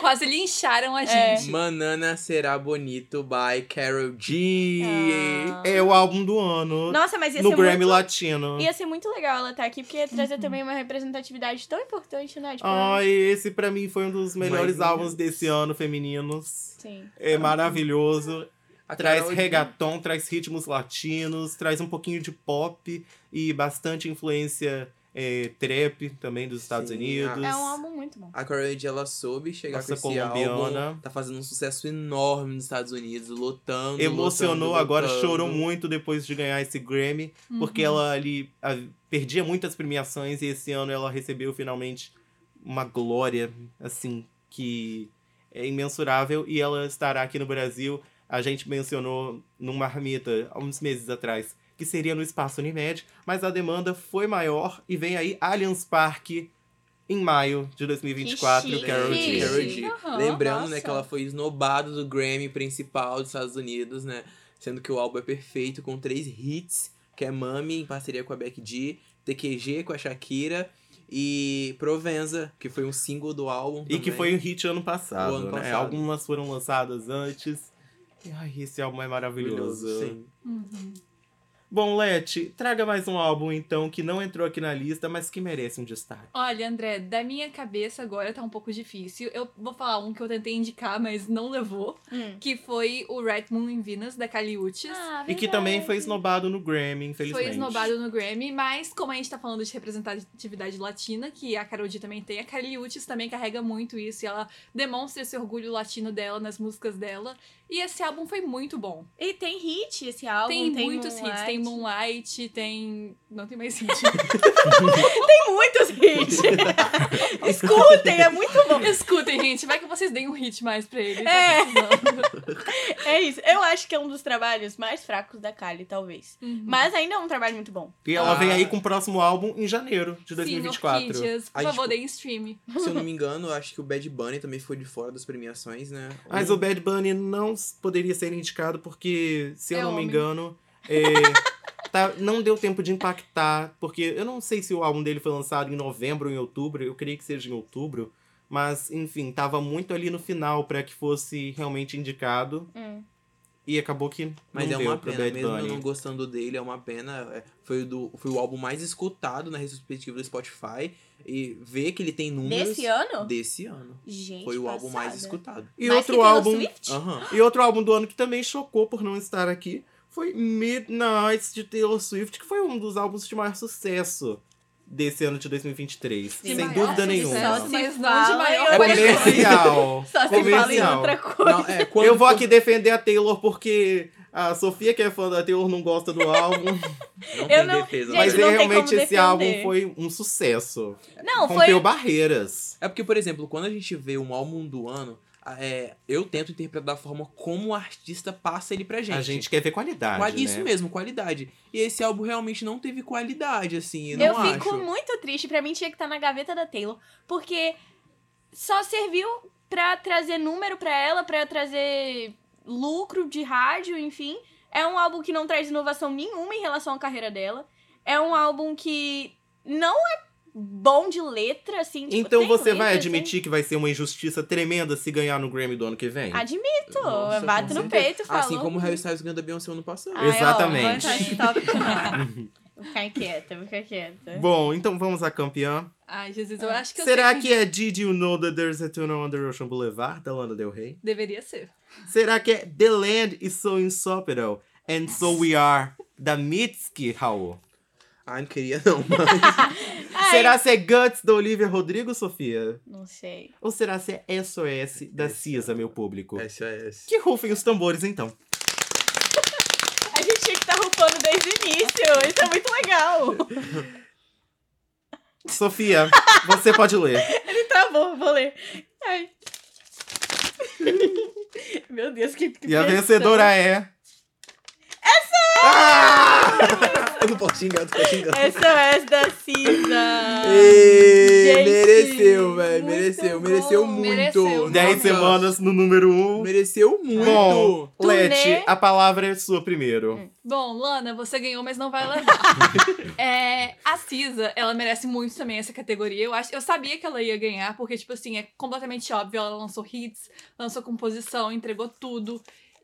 Quase lincharam a É. gente. Manana Será Bonito by Carol G. Ah. É o álbum do ano Nossa, mas ia no ser Grammy muito. Latino. Ia ser muito legal ela estar aqui, porque ia trazer também uma representatividade tão importante, né? Tipo, Ai, esse pra mim foi um dos melhores Mas- álbuns desse ano femininos. sim. É maravilhoso. A Traz Karol G- reggaeton, traz ritmos latinos, traz um pouquinho de pop e bastante influência é, trap também dos Estados Sim, Unidos. É um álbum muito bom. A Carol ela soube chegar Nossa com esse colombiana. álbum. Tá fazendo um sucesso enorme nos Estados Unidos, lotando. Emocionou, lotando, agora lotando. chorou muito depois de ganhar esse Grammy, porque ela ali a- perdia muitas premiações e esse ano ela recebeu finalmente uma glória, assim, que é imensurável e ela estará aqui no Brasil. A gente mencionou num Marmita há uns meses atrás que seria no Espaço Unimed, mas a demanda foi maior e vem aí Allianz Parque em maio de 2024, Que Carol chique. G. Carol G. Aham, Lembrando, né, que ela foi esnobada do Grammy principal dos Estados Unidos, né? Sendo que o álbum é perfeito, com três hits, que é Mami, em parceria com a Becky G, TQG com a Shakira e Provenza, que foi um single do álbum E que foi um hit ano passado, O ano né? passado. Algumas foram lançadas antes. E, Ai, esse álbum é maravilhoso. Sim. Uhum. Bom, Leti, traga mais um álbum então que não entrou aqui na lista, mas que merece um destaque. Olha, André, da minha cabeça agora tá um pouco difícil. Eu vou falar um que eu tentei indicar, mas não levou. Hum. Que foi o Red Moon in Venus, da Kali Uchis. Ah, E que também foi esnobado no Grammy, infelizmente. Foi esnobado no Grammy, mas como a gente tá falando de representatividade latina, que a Karol G também tem, a Kali Uchis também carrega muito isso. E ela demonstra esse orgulho latino dela nas músicas dela. E esse álbum foi muito bom. E tem hit esse álbum. tem, Tem, muitos hits. Tem Moonlight. Moonlight, tem... Não tem mais hit. [laughs] Tem muitos hits. Escutem, é muito bom. Escutem, gente. Vai que vocês deem um hit mais pra ele. tá É. precisando. [laughs] É isso. Eu acho que é um dos trabalhos mais fracos da Kylie, talvez. Uhum. Mas ainda é um trabalho muito bom. E ela Ah. vem aí com o próximo álbum em janeiro de Sim, 2024. Orquídeas. Por A gente- favor, deem stream. Se eu não [laughs] me engano, eu acho que o Bad Bunny também foi de fora das premiações, né? Mas o Bad Bunny não poderia ser indicado porque, se eu É não me homem. engano, é, [laughs] tá- não deu tempo de impactar. Porque eu não sei se o álbum dele foi lançado em novembro ou em outubro, eu creio que seja em outubro. Mas, enfim, tava muito ali no final pra que fosse realmente indicado. Hum. E acabou que Mas não é deu uma pro pena, Bad mesmo eu Bunny. não gostando dele, é uma pena. É, Foi, o do, foi o álbum mais escutado na retrospectiva do Spotify. E ver que ele tem números. Desse ano? Desse ano. Gente, Foi o álbum mais escutado. E Mais outro álbum. Swift? Aham. E outro álbum do ano que também chocou por não estar aqui foi Midnights de Taylor Swift, que foi um dos álbuns de maior sucesso desse ano de 2023. Sim, sem maior dúvida nenhuma. Só se fala de maior em outra qualidade. Comercial. [laughs] Só se fala em Comercial. outra coisa. Não, é, quando Eu vou aqui defender a Taylor porque a Sofia, que é fã da Taylor, não gosta do álbum. Não [laughs] Eu tem não- defesa. Gente, mas não tem realmente como esse álbum foi um sucesso. Não, Rompeu foi. barreiras. É porque, por exemplo, quando a gente vê um álbum do ano, é, eu tento interpretar da forma como o artista passa ele pra gente. A gente quer ver qualidade. Quali- Isso né? mesmo, qualidade. E esse álbum realmente não teve qualidade, assim. Eu, Eu fico acho. muito triste. Pra mim tinha que estar na gaveta da Taylor. Porque só serviu pra trazer número pra ela, pra trazer lucro de rádio, enfim. É um álbum que não traz inovação nenhuma em relação à carreira dela. É um álbum que não é bom de letra, assim. tipo, Então você vai letra, admitir que vai ser uma injustiça tremenda se ganhar no Grammy do ano que vem? Admito. Nossa, bato no certeza. peito, falo. Assim como o Harry Styles ganhou da Beyoncé ano passado. Ó, Exatamente. não. [laughs] Vou ficar quieta, vou ficar quieta. Bom, então vamos à campeã. Ai, Jesus, eu acho que eu Será sei que é Did You Know That There's a Tunnel on the Ocean Boulevard, da Lana Del Rey? Deveria ser. Será que é The Land is So Insopidal and So We Are, da Mitski, Raul? Ai, não queria não, mas... [laughs] Ai, Será se é Guts, da Olivia Rodrigo, Sofia? Não sei. Ou será se é SOS, da Cisa, meu público? SOS. Que rufem os tambores, então. [laughs] A gente tinha que estar rufando desde o início. Isso é muito legal. [laughs] Sofia, você pode ler. [laughs] Ele travou, vou ler. Ai. Meu Deus, que, que E a vencedora é... Essa! Eu não posso xingar, eu tô xingando. SOS da Cisa. Gente, mereceu, velho. Mereceu, bom. mereceu muito. Mereceu. 10 Nossa, semanas no número 1. Um. Mereceu muito. Bom, Turnê. Leti, a palavra é sua primeiro. Bom, Lana, você ganhou, mas não vai [laughs] levar. é, a Cisa, ela merece muito também essa categoria. Eu, acho, eu sabia que ela ia ganhar, porque, tipo assim, é completamente óbvio. Ela lançou hits, lançou composição, entregou tudo.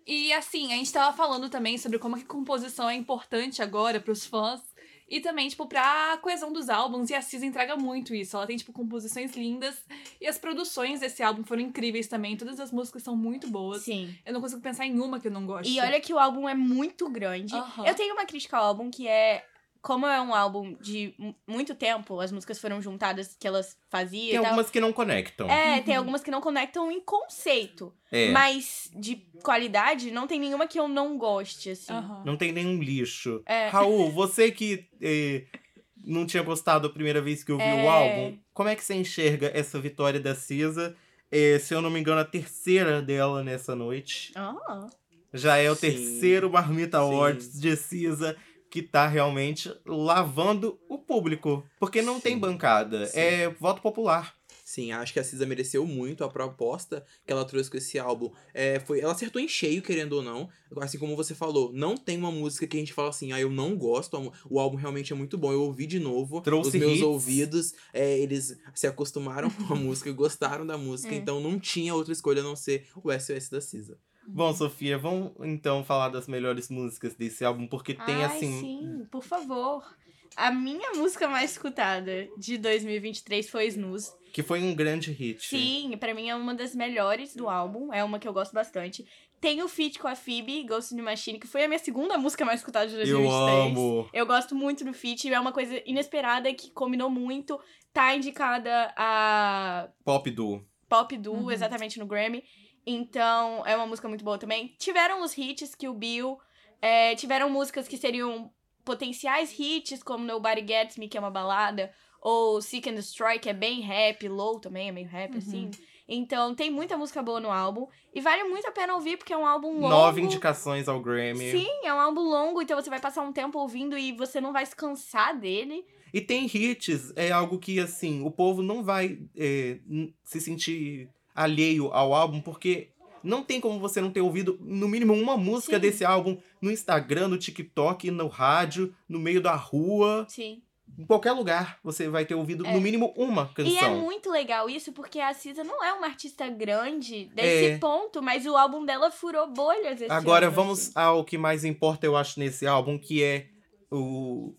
E, assim, a gente tava falando também sobre como que composição é importante agora pros fãs. E também, tipo, pra coesão dos álbuns. E a Cisa entrega muito isso. Ela tem, tipo, composições lindas. E as produções desse álbum foram incríveis também. Todas as músicas são muito boas. Sim. Eu não consigo pensar em uma que eu não gosto. E olha que o álbum é muito grande. Eu tenho uma crítica ao álbum que é. Como é um álbum de mu- muito tempo, as músicas foram juntadas que elas faziam Tem e tal. algumas que não conectam. É, tem algumas que não conectam em conceito. É, Mas de qualidade, não tem nenhuma que eu não goste, assim. Aham. Não tem nenhum lixo. É. Raul, você que eh, não tinha gostado a primeira vez que ouviu É. o álbum, como é que você enxerga essa vitória da Cisa? Eh, se eu não me engano, a terceira dela nessa noite. Ah. Já é o Sim. terceiro Marmita Sim. Awards de Cisa que tá realmente lavando o público. Porque não tem Sim. bancada. Sim. É voto popular. Sim, acho que a Cisa mereceu muito a proposta que ela trouxe com esse álbum. É, foi, ela acertou em cheio, querendo ou não. Assim como você falou, não tem uma música que a gente fala assim, ah, eu não gosto, o álbum realmente é muito bom. Eu ouvi de novo, Trouxe os meus hits. ouvidos, é, eles se acostumaram [laughs] com a música, gostaram da música, É. então não tinha outra escolha a não ser o SOS da Cisa. Bom, Sofia, vamos então falar das melhores músicas desse álbum, porque tem Ai, assim. sim, por favor. A minha música mais escutada de 2023 foi Snooze. Que foi um grande hit. Sim, pra mim é uma das melhores do álbum. É uma que eu gosto bastante. Tem o feat com a Phoebe, Ghost in the Machine, que foi a minha segunda música mais escutada de 2023. Eu amo. Eu gosto muito do feat, é uma coisa inesperada que combinou muito. Tá indicada a Pop do. Pop Duo, Uhum. exatamente no Grammy. Então, é uma música muito boa também. Tiveram os hits que o Bill. é, tiveram músicas que seriam potenciais hits, como Nobody Gets Me, que é uma balada. Ou Seek and Destroy, que é bem rap. Low também é meio rap, Uhum. assim. Então, tem muita música boa no álbum. E vale muito a pena ouvir, porque é um álbum longo. Nove indicações ao Grammy. Sim, é um álbum longo, então você vai passar um tempo ouvindo e você não vai se cansar dele. E tem hits, é algo que, assim, o povo não vai é, se sentir alheio ao álbum, porque não tem como você não ter ouvido, no mínimo, uma música Sim. desse álbum no Instagram, no TikTok, no rádio, no meio da rua. Sim. Em qualquer lugar você vai ter ouvido, É. no mínimo, uma E é canção. muito legal isso, porque a Cisa não é uma artista grande desse É. ponto, mas o álbum dela furou bolhas esse Agora ano, vamos assim. ao que mais importa, eu acho, nesse álbum, que é o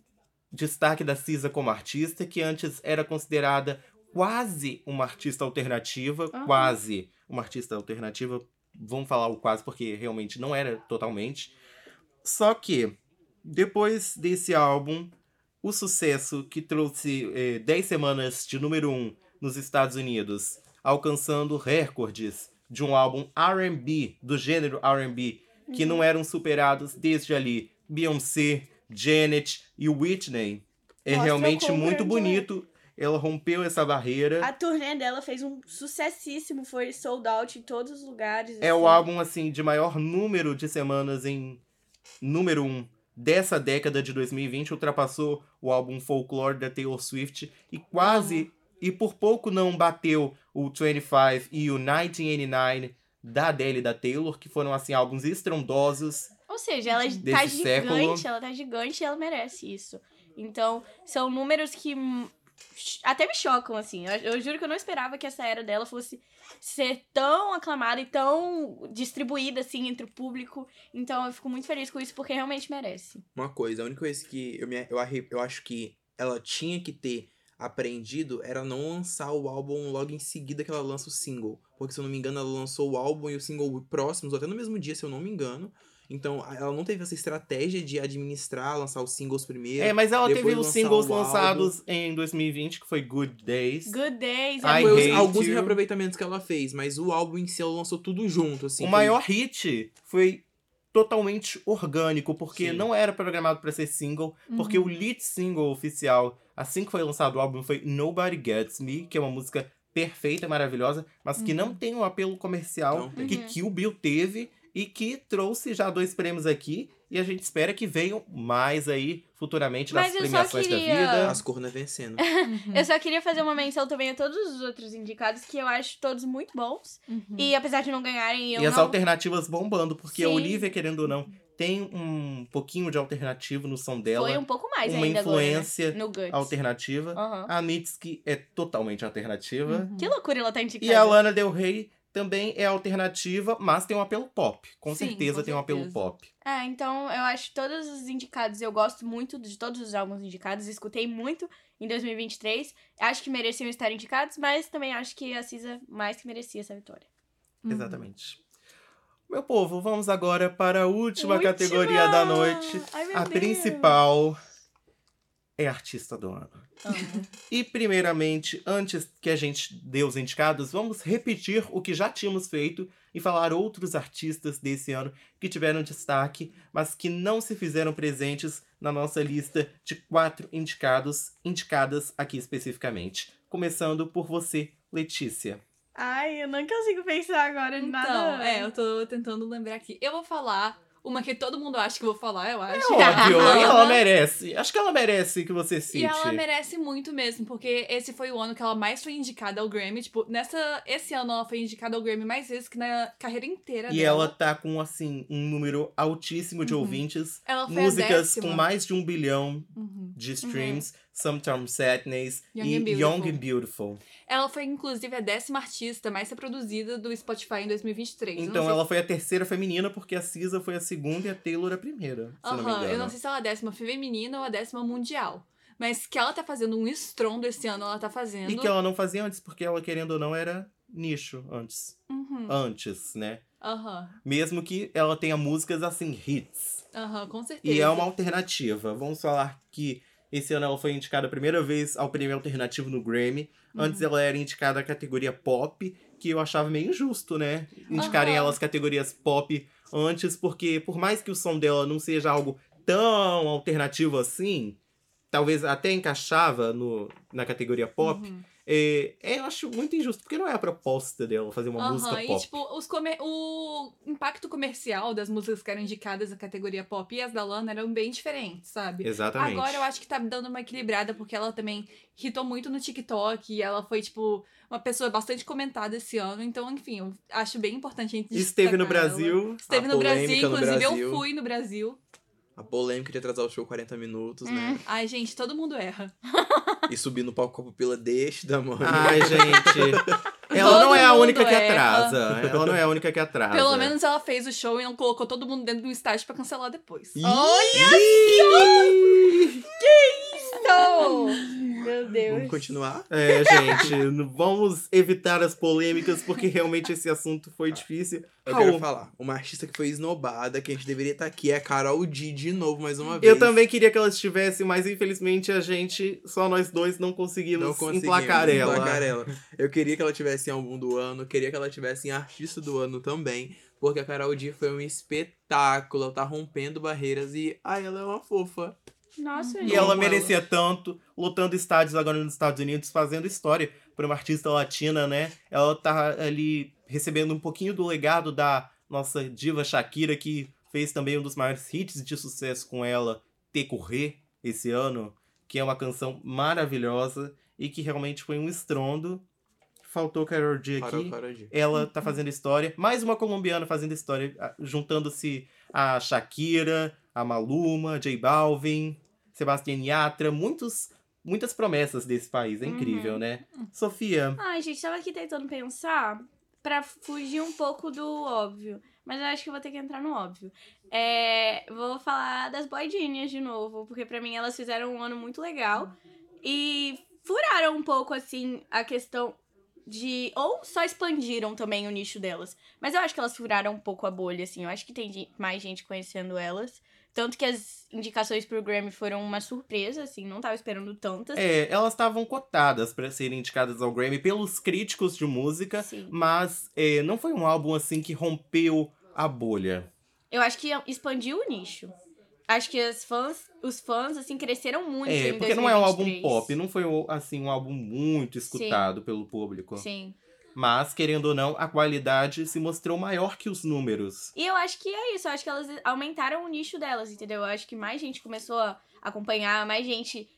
destaque da Cisa como artista, que antes era considerada quase uma artista alternativa, Aham. quase uma artista alternativa. Vamos falar o quase porque realmente não era totalmente. Só que depois desse álbum, o sucesso que trouxe eh, 10 semanas de número 1 nos Estados Unidos, alcançando recordes de um álbum R&B, do gênero R&B, que não eram superados desde ali. Beyoncé, Janet e Whitney. É Mostra realmente muito grande bonito. Ela rompeu essa barreira. A turnê dela fez um sucessíssimo, foi sold out em todos os lugares. É o assim. álbum, assim, de maior número de semanas em número 1 um dessa década de 2020. Ultrapassou o álbum Folklore da Taylor Swift e quase, e por pouco não bateu o 25 e o 1989 da Adele e da Taylor, que foram, assim, álbuns estrondosos. Ou seja, ela tá gigante, século. ela tá gigante e ela merece isso. Então, são números que até me chocam, assim. Eu, eu juro que eu não esperava que essa era dela fosse ser tão aclamada e tão distribuída, assim, entre o público. Então, eu fico muito feliz com isso, porque realmente merece. Uma coisa, a única coisa que eu, me, eu, eu acho que ela tinha que ter aprendido era não lançar o álbum logo em seguida que ela lança o single. Porque, se eu não me engano, ela lançou o álbum e o single próximos, até no mesmo dia, se eu não me engano. Então, ela não teve essa estratégia de administrar, lançar os singles primeiro. É, mas ela teve os singles lançados em 2020, que foi Good Days. Good Days, I é Foi os- alguns You. reaproveitamentos que ela fez, mas o álbum em si ela lançou tudo junto, assim. o foi- maior hit foi totalmente orgânico, porque Sim. não era programado pra ser single, porque o lead single oficial, assim que foi lançado o álbum, foi Nobody Gets Me, que é uma música perfeita, maravilhosa, mas que não tem o apelo comercial Não que Uhum. Kill Bill teve e que trouxe já dois prêmios aqui. E a gente espera que venham mais aí futuramente nas Mas premiações da queria- vida. As cornas vencendo. [laughs] Uhum. Eu só queria fazer uma menção também a todos os outros indicados, que eu acho todos muito bons. Uhum. E apesar de não ganharem, eu E as não... alternativas bombando, porque a Sim. Olivia, querendo ou não, tem um pouquinho de alternativo no som dela. Foi um pouco mais uma ainda influência agora, né? no Guts. alternativa. Aham. A Mitski é totalmente alternativa. Uhum. Que loucura ela tá indicada. E a Lana Del Rey também é alternativa, mas tem um apelo pop. Com Sim, certeza com tem um apelo certeza. pop. É, então eu acho todos os indicados, eu gosto muito de todos os álbuns indicados, escutei muito em 2023. Acho que mereciam estar indicados, mas também acho que a Cisa mais que merecia essa vitória. Uhum. Exatamente. Meu povo, vamos agora para a última, Última! categoria da noite. Ai, meu A Deus. principal é artista do ano. Amo. E, primeiramente, antes que a gente dê os indicados, vamos repetir o que já tínhamos feito e falar outros artistas desse ano que tiveram destaque, mas que não se fizeram presentes na nossa lista de quatro indicados, indicadas aqui especificamente. Começando por você, Letícia. Ai, eu não consigo pensar agora em Então, nada. é, eu tô tentando lembrar aqui. Eu vou falar uma que todo mundo acha que eu vou falar, eu acho. É óbvio, [laughs] ela merece. Acho que ela merece que você cite. E ela merece muito mesmo, porque esse foi o ano que ela mais foi indicada ao Grammy. Tipo, nessa, esse ano ela foi indicada ao Grammy mais vezes que na carreira inteira E dela. ela tá com, assim, um número altíssimo de Uhum. ouvintes. Ela foi Músicas com mais de um bilhão Uhum. de streams. Sometimes Sadness Young e and Beautiful. Young and Beautiful. Ela foi, inclusive, a décima artista mais reproduzida do Spotify em 2023. Eu não Então ela foi a terceira feminina, porque a Cisa foi a segunda e a Taylor a primeira, se Aham, engano. eu não sei se ela é a décima feminina ou a décima mundial. Mas que ela tá fazendo um estrondo esse ano, ela tá fazendo. E que ela não fazia antes, porque ela, querendo ou não, era nicho antes. Uhum, Antes, né? Aham, Mesmo que ela tenha músicas assim, hits. aham, com certeza. E é uma alternativa. Vamos falar que esse ano ela foi indicada a primeira vez ao prêmio alternativo no Grammy. Uhum. Antes ela era indicada à categoria pop, que eu achava meio injusto, né? Indicarem Aham. elas categorias pop antes, porque por mais que o som dela não seja algo tão alternativo assim, talvez até encaixava no, na categoria pop, Uhum. É, é, eu acho muito injusto, porque não é a proposta dela fazer uma Aham, música e pop. tipo, os comer- o impacto comercial das músicas que eram indicadas na categoria pop e as da Lana eram bem diferentes, sabe? Exatamente. Agora eu acho que tá dando uma equilibrada, porque ela também hitou muito no TikTok e ela foi, tipo, uma pessoa bastante comentada esse ano. Então, enfim, eu acho bem importante a gente Esteve no destacar ela. Brasil. Esteve no Brasil, no inclusive Brasil. eu fui no Brasil. A polêmica de atrasar o show 40 minutos, né? Ai, gente, todo mundo erra. [laughs] E subir no palco com a pupila deste da mãe. Ai, gente. [laughs] Ela Todo não é a única que erra. atrasa. Ela não é a única que atrasa. Pelo menos ela fez o show e não colocou todo mundo dentro do estádio pra cancelar depois. Então, meu Vamos Deus. continuar? É, gente, vamos evitar as polêmicas, porque realmente esse assunto foi difícil. Eu Raul, quero falar. Uma artista que foi esnobada, que a gente deveria estar aqui, é a Carol D de novo, mais uma vez. eu também queria que ela estivesse, mas infelizmente a gente, só nós dois, não conseguimos, Não conseguimos emplacar ela. emplacar ela. Eu queria que ela tivesse em álbum do ano, queria que ela tivesse em artista do ano também, porque a Carol D foi um espetáculo, ela tá rompendo barreiras e, ai, ela é uma fofa. Nossa, E gente. ela ela. merecia tanto, lutando estádios agora nos Estados Unidos, fazendo história para uma artista latina, né? Ela tá ali recebendo um pouquinho do legado da nossa diva Shakira, que fez também um dos maiores hits de sucesso com ela, Te Correr, esse ano, que é uma canção maravilhosa e que realmente foi um estrondo. Faltou Carol G aqui. Ela tá fazendo história. Mais uma colombiana fazendo história, juntando-se a Shakira, a Maluma, J Balvin, Sebastián Yatra, muitos, muitas promessas desse país. É incrível, né? Sofia, Ai, gente, tava aqui tentando pensar pra fugir um pouco do óbvio. Mas eu acho que eu vou ter que entrar no óbvio. É, vou falar das boydinhas de novo, porque pra mim elas fizeram um ano muito legal. E furaram um pouco, assim, a questão de. Ou só expandiram também o nicho delas. Mas eu acho que elas furaram um pouco a bolha, assim. Eu acho que tem mais gente conhecendo elas. Tanto que as indicações pro Grammy foram uma surpresa, assim, não tava esperando tantas. é, elas estavam cotadas para serem indicadas ao Grammy pelos críticos de música, Sim. mas é, não foi um álbum assim que rompeu a bolha. Eu acho que expandiu o nicho. Acho que as fãs, os fãs, assim, cresceram muito É, porque não é um álbum 2023. pop, não foi assim um álbum muito escutado pelo público. Sim. Mas, querendo ou não, a qualidade se mostrou maior que os números. E eu acho que é isso. Eu acho que elas aumentaram o nicho delas, entendeu? Eu acho que mais gente começou a acompanhar, mais gente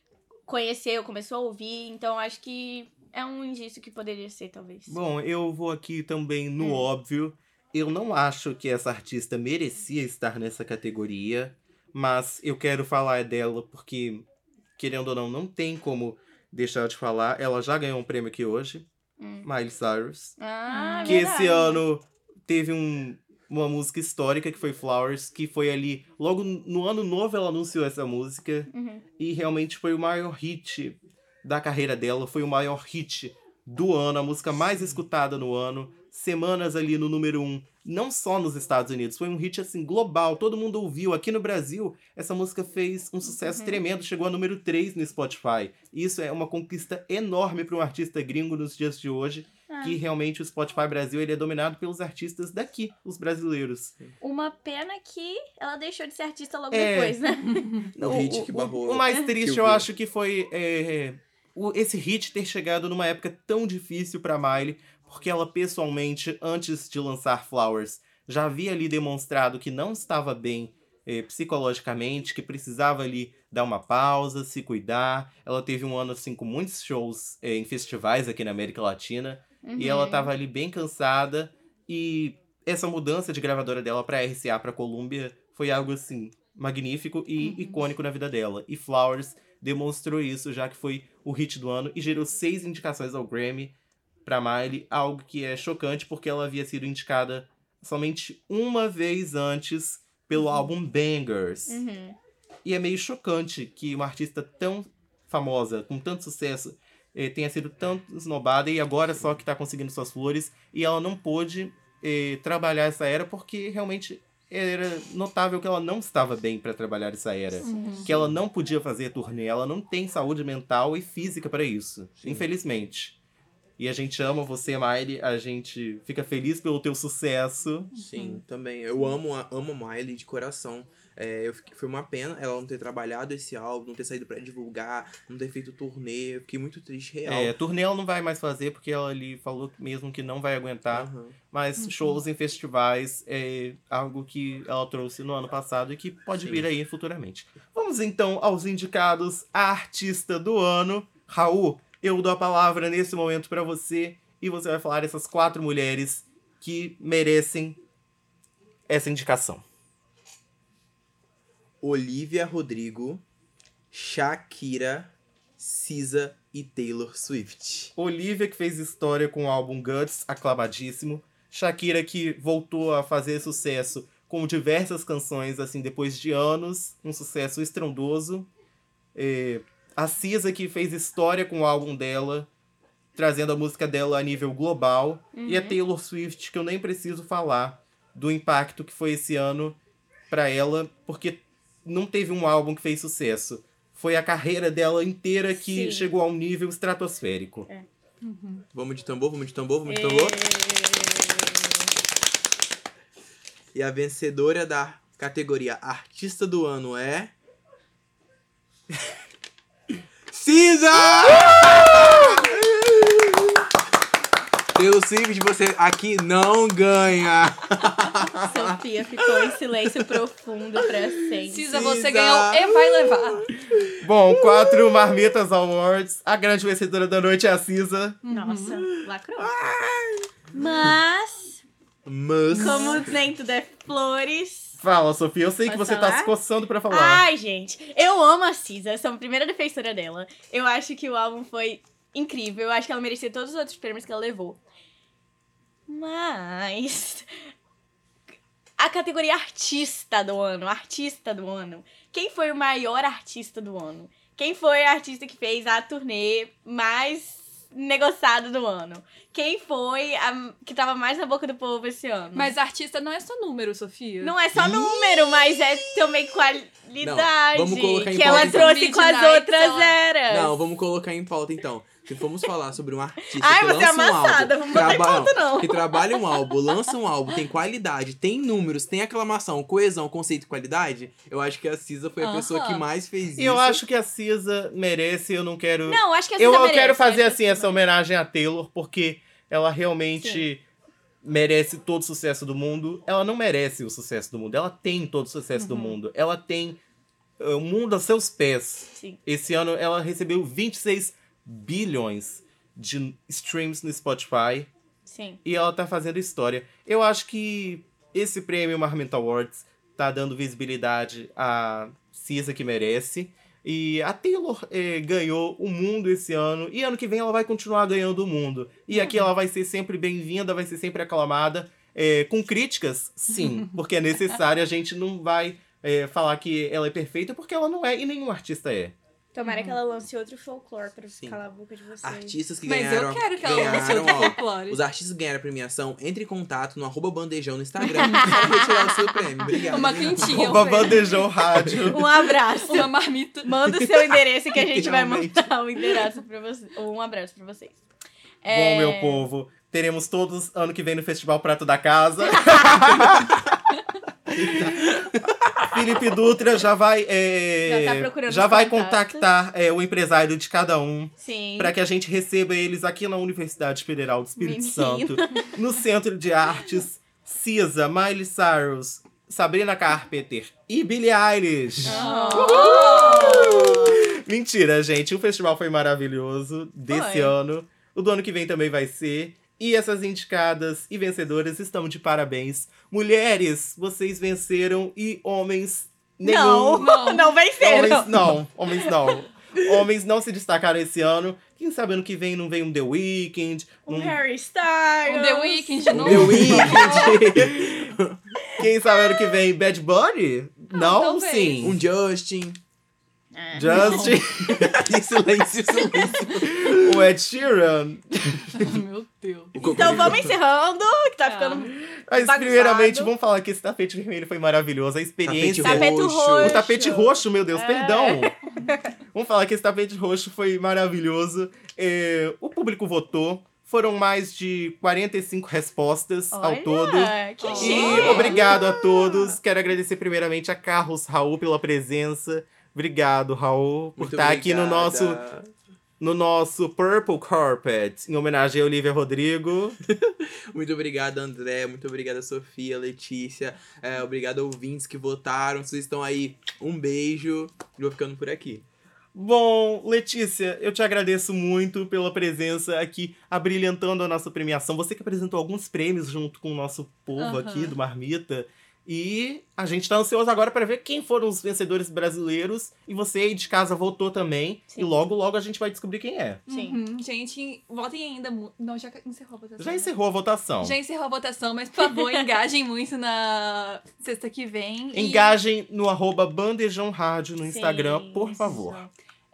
conheceu, começou a ouvir. Então, acho que é um indício que poderia ser, talvez. Bom, eu vou aqui também no Hum. óbvio. Eu não acho que essa artista merecia estar nessa categoria, mas eu quero falar dela porque, querendo ou não, não tem como deixar de falar. Ela já ganhou um prêmio aqui hoje, Hum. Miley Cyrus, Ah, que verdade. esse ano teve um, uma música histórica que foi Flowers, que foi ali, logo no ano novo ela anunciou essa música. Uhum. E realmente foi o maior hit da carreira dela, foi o maior hit do ano, a música mais escutada no ano, semanas ali no número um, não só nos Estados Unidos, foi um hit assim global, todo mundo ouviu. Aqui no Brasil, essa música fez um sucesso Uhum. tremendo, chegou a número 3 no Spotify. Isso é uma conquista enorme para um artista gringo nos dias de hoje, Ah. que realmente o Spotify Brasil ele é dominado pelos artistas daqui, os brasileiros. Uma pena que ela deixou de ser artista logo É. depois, né? [laughs] O hit que barrou. O, mais Kill triste, eu Bill. acho que foi é, o- esse hit ter chegado numa época tão difícil pra Miley, porque ela pessoalmente, antes de lançar Flowers, já havia ali demonstrado que não estava bem é, psicologicamente, que precisava ali dar uma pausa, se cuidar. Ela teve um ano assim com muitos shows é, em festivais aqui na América Latina. E ela Uhum. tava ali bem cansada. E essa mudança de gravadora dela pra RCA, pra Columbia, foi algo assim, magnífico e Uhum. icônico na vida dela. E Flowers demonstrou isso, já que foi o hit do ano e gerou seis indicações ao Grammy pra Miley, algo que é chocante porque ela havia sido indicada somente uma vez antes pelo álbum Bangers. Uhum. E é meio chocante que uma artista tão famosa, com tanto sucesso, eh, tenha sido tão esnobada e agora só que tá conseguindo suas flores e ela não pôde eh, trabalhar essa era porque realmente era notável que ela não estava bem para trabalhar essa era. Que ela não podia fazer turnê, ela não tem saúde mental e física para isso, Sim. infelizmente. E a gente ama você, Miley, a gente fica feliz pelo teu sucesso. Sim, também. Eu amo a, amo Miley de coração. É, eu fiquei- foi uma pena ela não ter trabalhado esse álbum, não ter saído pra divulgar, não ter feito turnê. Eu fiquei muito triste, real. É, turnê ela não vai mais fazer porque ela ali falou mesmo que não vai aguentar. Aham. Mas shows em festivais é algo que ela trouxe no ano passado e que pode Sim. vir aí futuramente. Vamos então aos indicados a artista do ano. Raul, eu dou a palavra nesse momento pra você e você vai falar essas quatro mulheres que merecem essa indicação. Olivia Rodrigo, Shakira, Cisa e Taylor Swift. Olivia, que fez história com o álbum Guts, aclamadíssimo. Shakira, que voltou a fazer sucesso com diversas canções, assim, depois de anos. Um sucesso estrondoso. É, a Cisa, que fez história com o álbum dela, trazendo a música dela a nível global. E a Taylor Swift, que eu nem preciso falar do impacto que foi esse ano pra ela, porque não teve um álbum que fez sucesso. Foi a carreira dela inteira que Sim. chegou a um nível estratosférico. Vamos de tambor, vamos de tambor, vamos de tambor. E a vencedora da categoria Artista do Ano é. Cisa! Taylor Swift, você aqui não ganha. Sofia ficou em silêncio profundo pra sempre. Cisa, você Cisa. ganhou e vai levar. Bom, quatro Marmitas Awards. A grande vencedora da noite é a Cisa. Nossa, lacrou. Mas, Mas. como nem tudo é flores. Fala, Sofia. Eu sei que Posso você tá falar? se coçando pra falar. Ai, gente, eu amo a Cisa, sou a primeira defensora dela. Eu acho que o álbum foi incrível, eu acho que ela merecia todos os outros prêmios que ela levou. Mas. A categoria artista do ano, artista do ano. Quem foi o maior artista do ano? Quem foi a artista que fez a turnê mais negociada do ano? Quem foi a que tava mais na boca do povo esse ano? Mas artista não é só número, Sofia. Não é só número, mas é também qualidade. Não, vamos colocar em que pauta, ela então. trouxe com as Midnight, outras ela- eras. Não, vamos colocar em pauta então. Se formos falar sobre um artista Ai, que é lança um álbum, pauta, não. que trabalha um álbum, lança um álbum, tem qualidade, tem números, tem aclamação, coesão, conceito e qualidade, eu acho que a Cisa foi a Aham. pessoa que mais fez isso. E eu acho que a Cisa merece, eu não quero. Não, acho que a eu, Cisa eu quero merece, fazer acho assim que essa homenagem a Taylor, porque ela realmente Sim. merece todo o sucesso do mundo. Ela não merece o sucesso do mundo, ela tem todo o sucesso Uhum. do mundo. Ela tem eh, o mundo a seus pés. Sim. Esse ano ela recebeu 26 bilhões de streams no Spotify Sim. e ela tá fazendo história. Eu acho que esse prêmio Marmita Awards tá dando visibilidade à Cisa que merece. E a Taylor eh, ganhou o mundo esse ano. E ano que vem ela vai continuar ganhando o mundo. E aqui ela vai ser sempre bem-vinda, vai ser sempre aclamada. eh, com críticas, sim. [laughs] Porque é necessário, a gente não vai eh, falar que ela é perfeita, porque ela não é e nenhum artista é. Tomara que ela lance outro folclore pra Sim. calar a boca de vocês. Artistas que Mas ganharam. eu quero que ela lance outro folclore. Os artistas que ganharam a premiação, entre em contato no arroba bandejão no Instagram [laughs] para retirar o seu prêmio. Obrigado. Uma quentinha. Rouba bandejão rádio. [laughs] Um abraço. Uma marmita. Manda o seu endereço que a gente vai mandar o endereço pra vocês. Ou um abraço pra vocês. Bom, É, meu povo, teremos todos ano que vem no Festival Prato da Casa. [laughs] [laughs] Felipe Dutra já vai, é, Já tá procurando já vai contatos. contactar é, o empresário de cada um para que a gente receba eles aqui na Universidade Federal do Espírito. Santo, no Centro de Artes, CISA, Miley Cyrus, Sabrina Carpenter e Billie Eilish. Mentira, gente. O festival foi maravilhoso desse Foi. ano. O do ano que vem também vai ser. E essas indicadas e vencedoras estão de parabéns. Mulheres, vocês venceram e homens nenhum. Não, [laughs] não venceram. Homens não, homens não. Homens não se destacaram esse ano. Quem sabe ano que vem não vem um The Weeknd. Um um- Harry Styles. O The Weeknd de novo. The Weeknd. [laughs] Quem sabe ano que vem Bad Bunny? não, talvez. sim. um Justin. É. Justin, [laughs] silêncio, silêncio. o Ed Sheeran. Meu Deus. Então vamos encerrando, que tá Ah. ficando Mas Bagunçado. primeiramente, vamos falar que esse tapete vermelho foi maravilhoso. A experiência. Tapete roxo. roxo. O tapete roxo, meu Deus, É. perdão. [laughs] Vamos falar que esse tapete roxo foi maravilhoso. É, o público votou. Foram mais de 45 respostas ao Olha, todo. Que E obrigado a todos. Quero agradecer primeiramente a Carlos Raul pela presença. Obrigado, Raul, por Muito estar aqui no obrigada. nosso, no nosso Purple Carpet, em homenagem a Olivia Rodrigo. [laughs] Muito obrigado, André. Muito obrigado, Sofia, Letícia. É, obrigado, ouvintes que votaram. Vocês estão aí. Um beijo. E vou ficando por aqui. Bom, Letícia, eu te agradeço muito pela presença aqui, abrilhantando a nossa premiação. Você que apresentou alguns prêmios junto com o nosso povo Aham. aqui do Marmita. E a gente tá ansioso agora para ver quem foram os vencedores brasileiros. E você aí de casa votou também. Sim. E logo, logo a gente vai descobrir quem é. Sim. Uhum, gente, votem ainda. Não, já encerrou a votação. Já né? encerrou a votação. Já encerrou a votação, mas por favor, [laughs] engajem muito na sexta que vem. E- Engajem no arroba Bandejão Rádio no Sim, Instagram, por isso.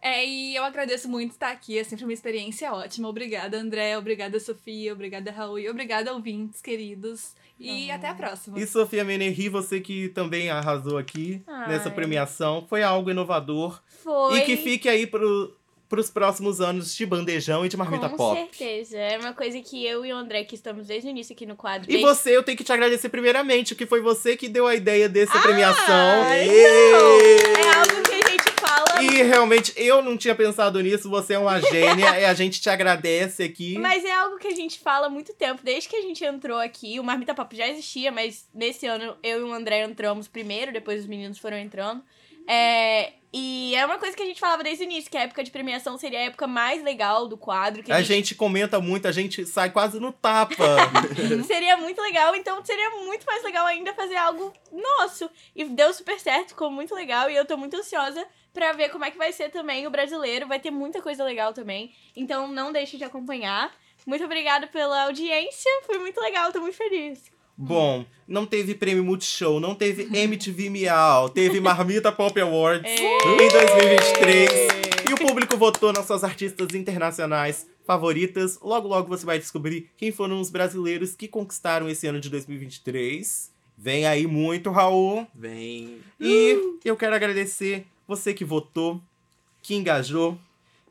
É, e eu agradeço muito estar aqui, é sempre uma experiência ótima. Obrigada, André, obrigada, Sofia, obrigada, Raul, e obrigada, ouvintes queridos. E Ah. até a próxima. E Sofia Menerri, você que também arrasou aqui Ai. nessa premiação. Foi algo inovador. Foi. E que fique aí pro, pros próximos anos de bandejão e de marmita Com pop. certeza. É uma coisa que eu e o André, que estamos desde o início aqui no quadro. E desde- você, eu tenho que te agradecer primeiramente, que foi você que deu a ideia dessa Ah, premiação. então, é algo que. E realmente eu não tinha pensado nisso, você é uma gênia, e a gente te agradece aqui. Mas é algo que a gente fala há muito tempo, desde que a gente entrou aqui. O Marmita Pop já existia, mas nesse ano eu e o André entramos primeiro, depois os meninos foram entrando. É, e é uma coisa que a gente falava desde o início, que a época de premiação seria a época mais legal do quadro. Que A gente comenta muito, a gente sai quase no tapa. [laughs] Seria muito legal, então seria muito mais legal ainda fazer algo nosso. E deu super certo, ficou muito legal e eu tô muito ansiosa pra ver como é que vai ser também o brasileiro. Vai ter muita coisa legal também. Então não deixe de acompanhar. Muito obrigada pela audiência, foi muito legal, tô muito feliz. Bom, não teve prêmio Multishow, não teve MTV Miau, teve Marmita Pop Awards em 2023. E o público votou nas suas artistas internacionais favoritas. Logo, logo você vai descobrir quem foram os brasileiros que conquistaram esse ano de 2023. Vem aí muito, Raul. Vem. E eu quero agradecer você que votou, que engajou,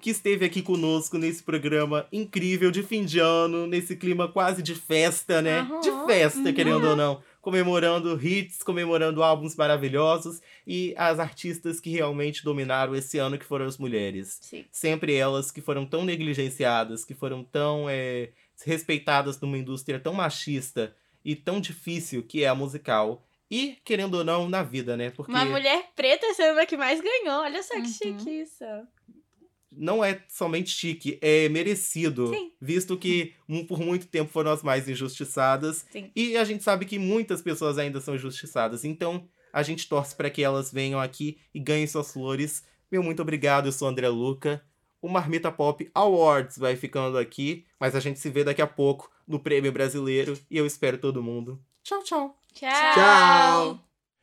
que esteve aqui conosco nesse programa incrível de fim de ano, nesse clima quase de festa, né? Aham. De festa, querendo ou não. Comemorando hits, comemorando álbuns maravilhosos e as artistas que realmente dominaram esse ano, que foram as mulheres. Sim. Sempre elas que foram tão negligenciadas, que foram tão é, respeitadas numa indústria tão machista e tão difícil que é a musical. E, querendo ou não, na vida, né? Porque Uma mulher preta sendo a que mais ganhou. Olha só que Uhum. chique isso. Não é somente chique, é merecido. Sim. Visto que por muito tempo foram as mais injustiçadas. Sim. E a gente sabe que muitas pessoas ainda são injustiçadas. Então, a gente torce para que elas venham aqui e ganhem suas flores. Meu muito obrigado, eu sou o André Luca. O Marmita Pop Awards vai ficando aqui, mas a gente se vê daqui a pouco no Prêmio Brasileiro e eu espero todo mundo. Tchau, tchau. Tchau. Tchau.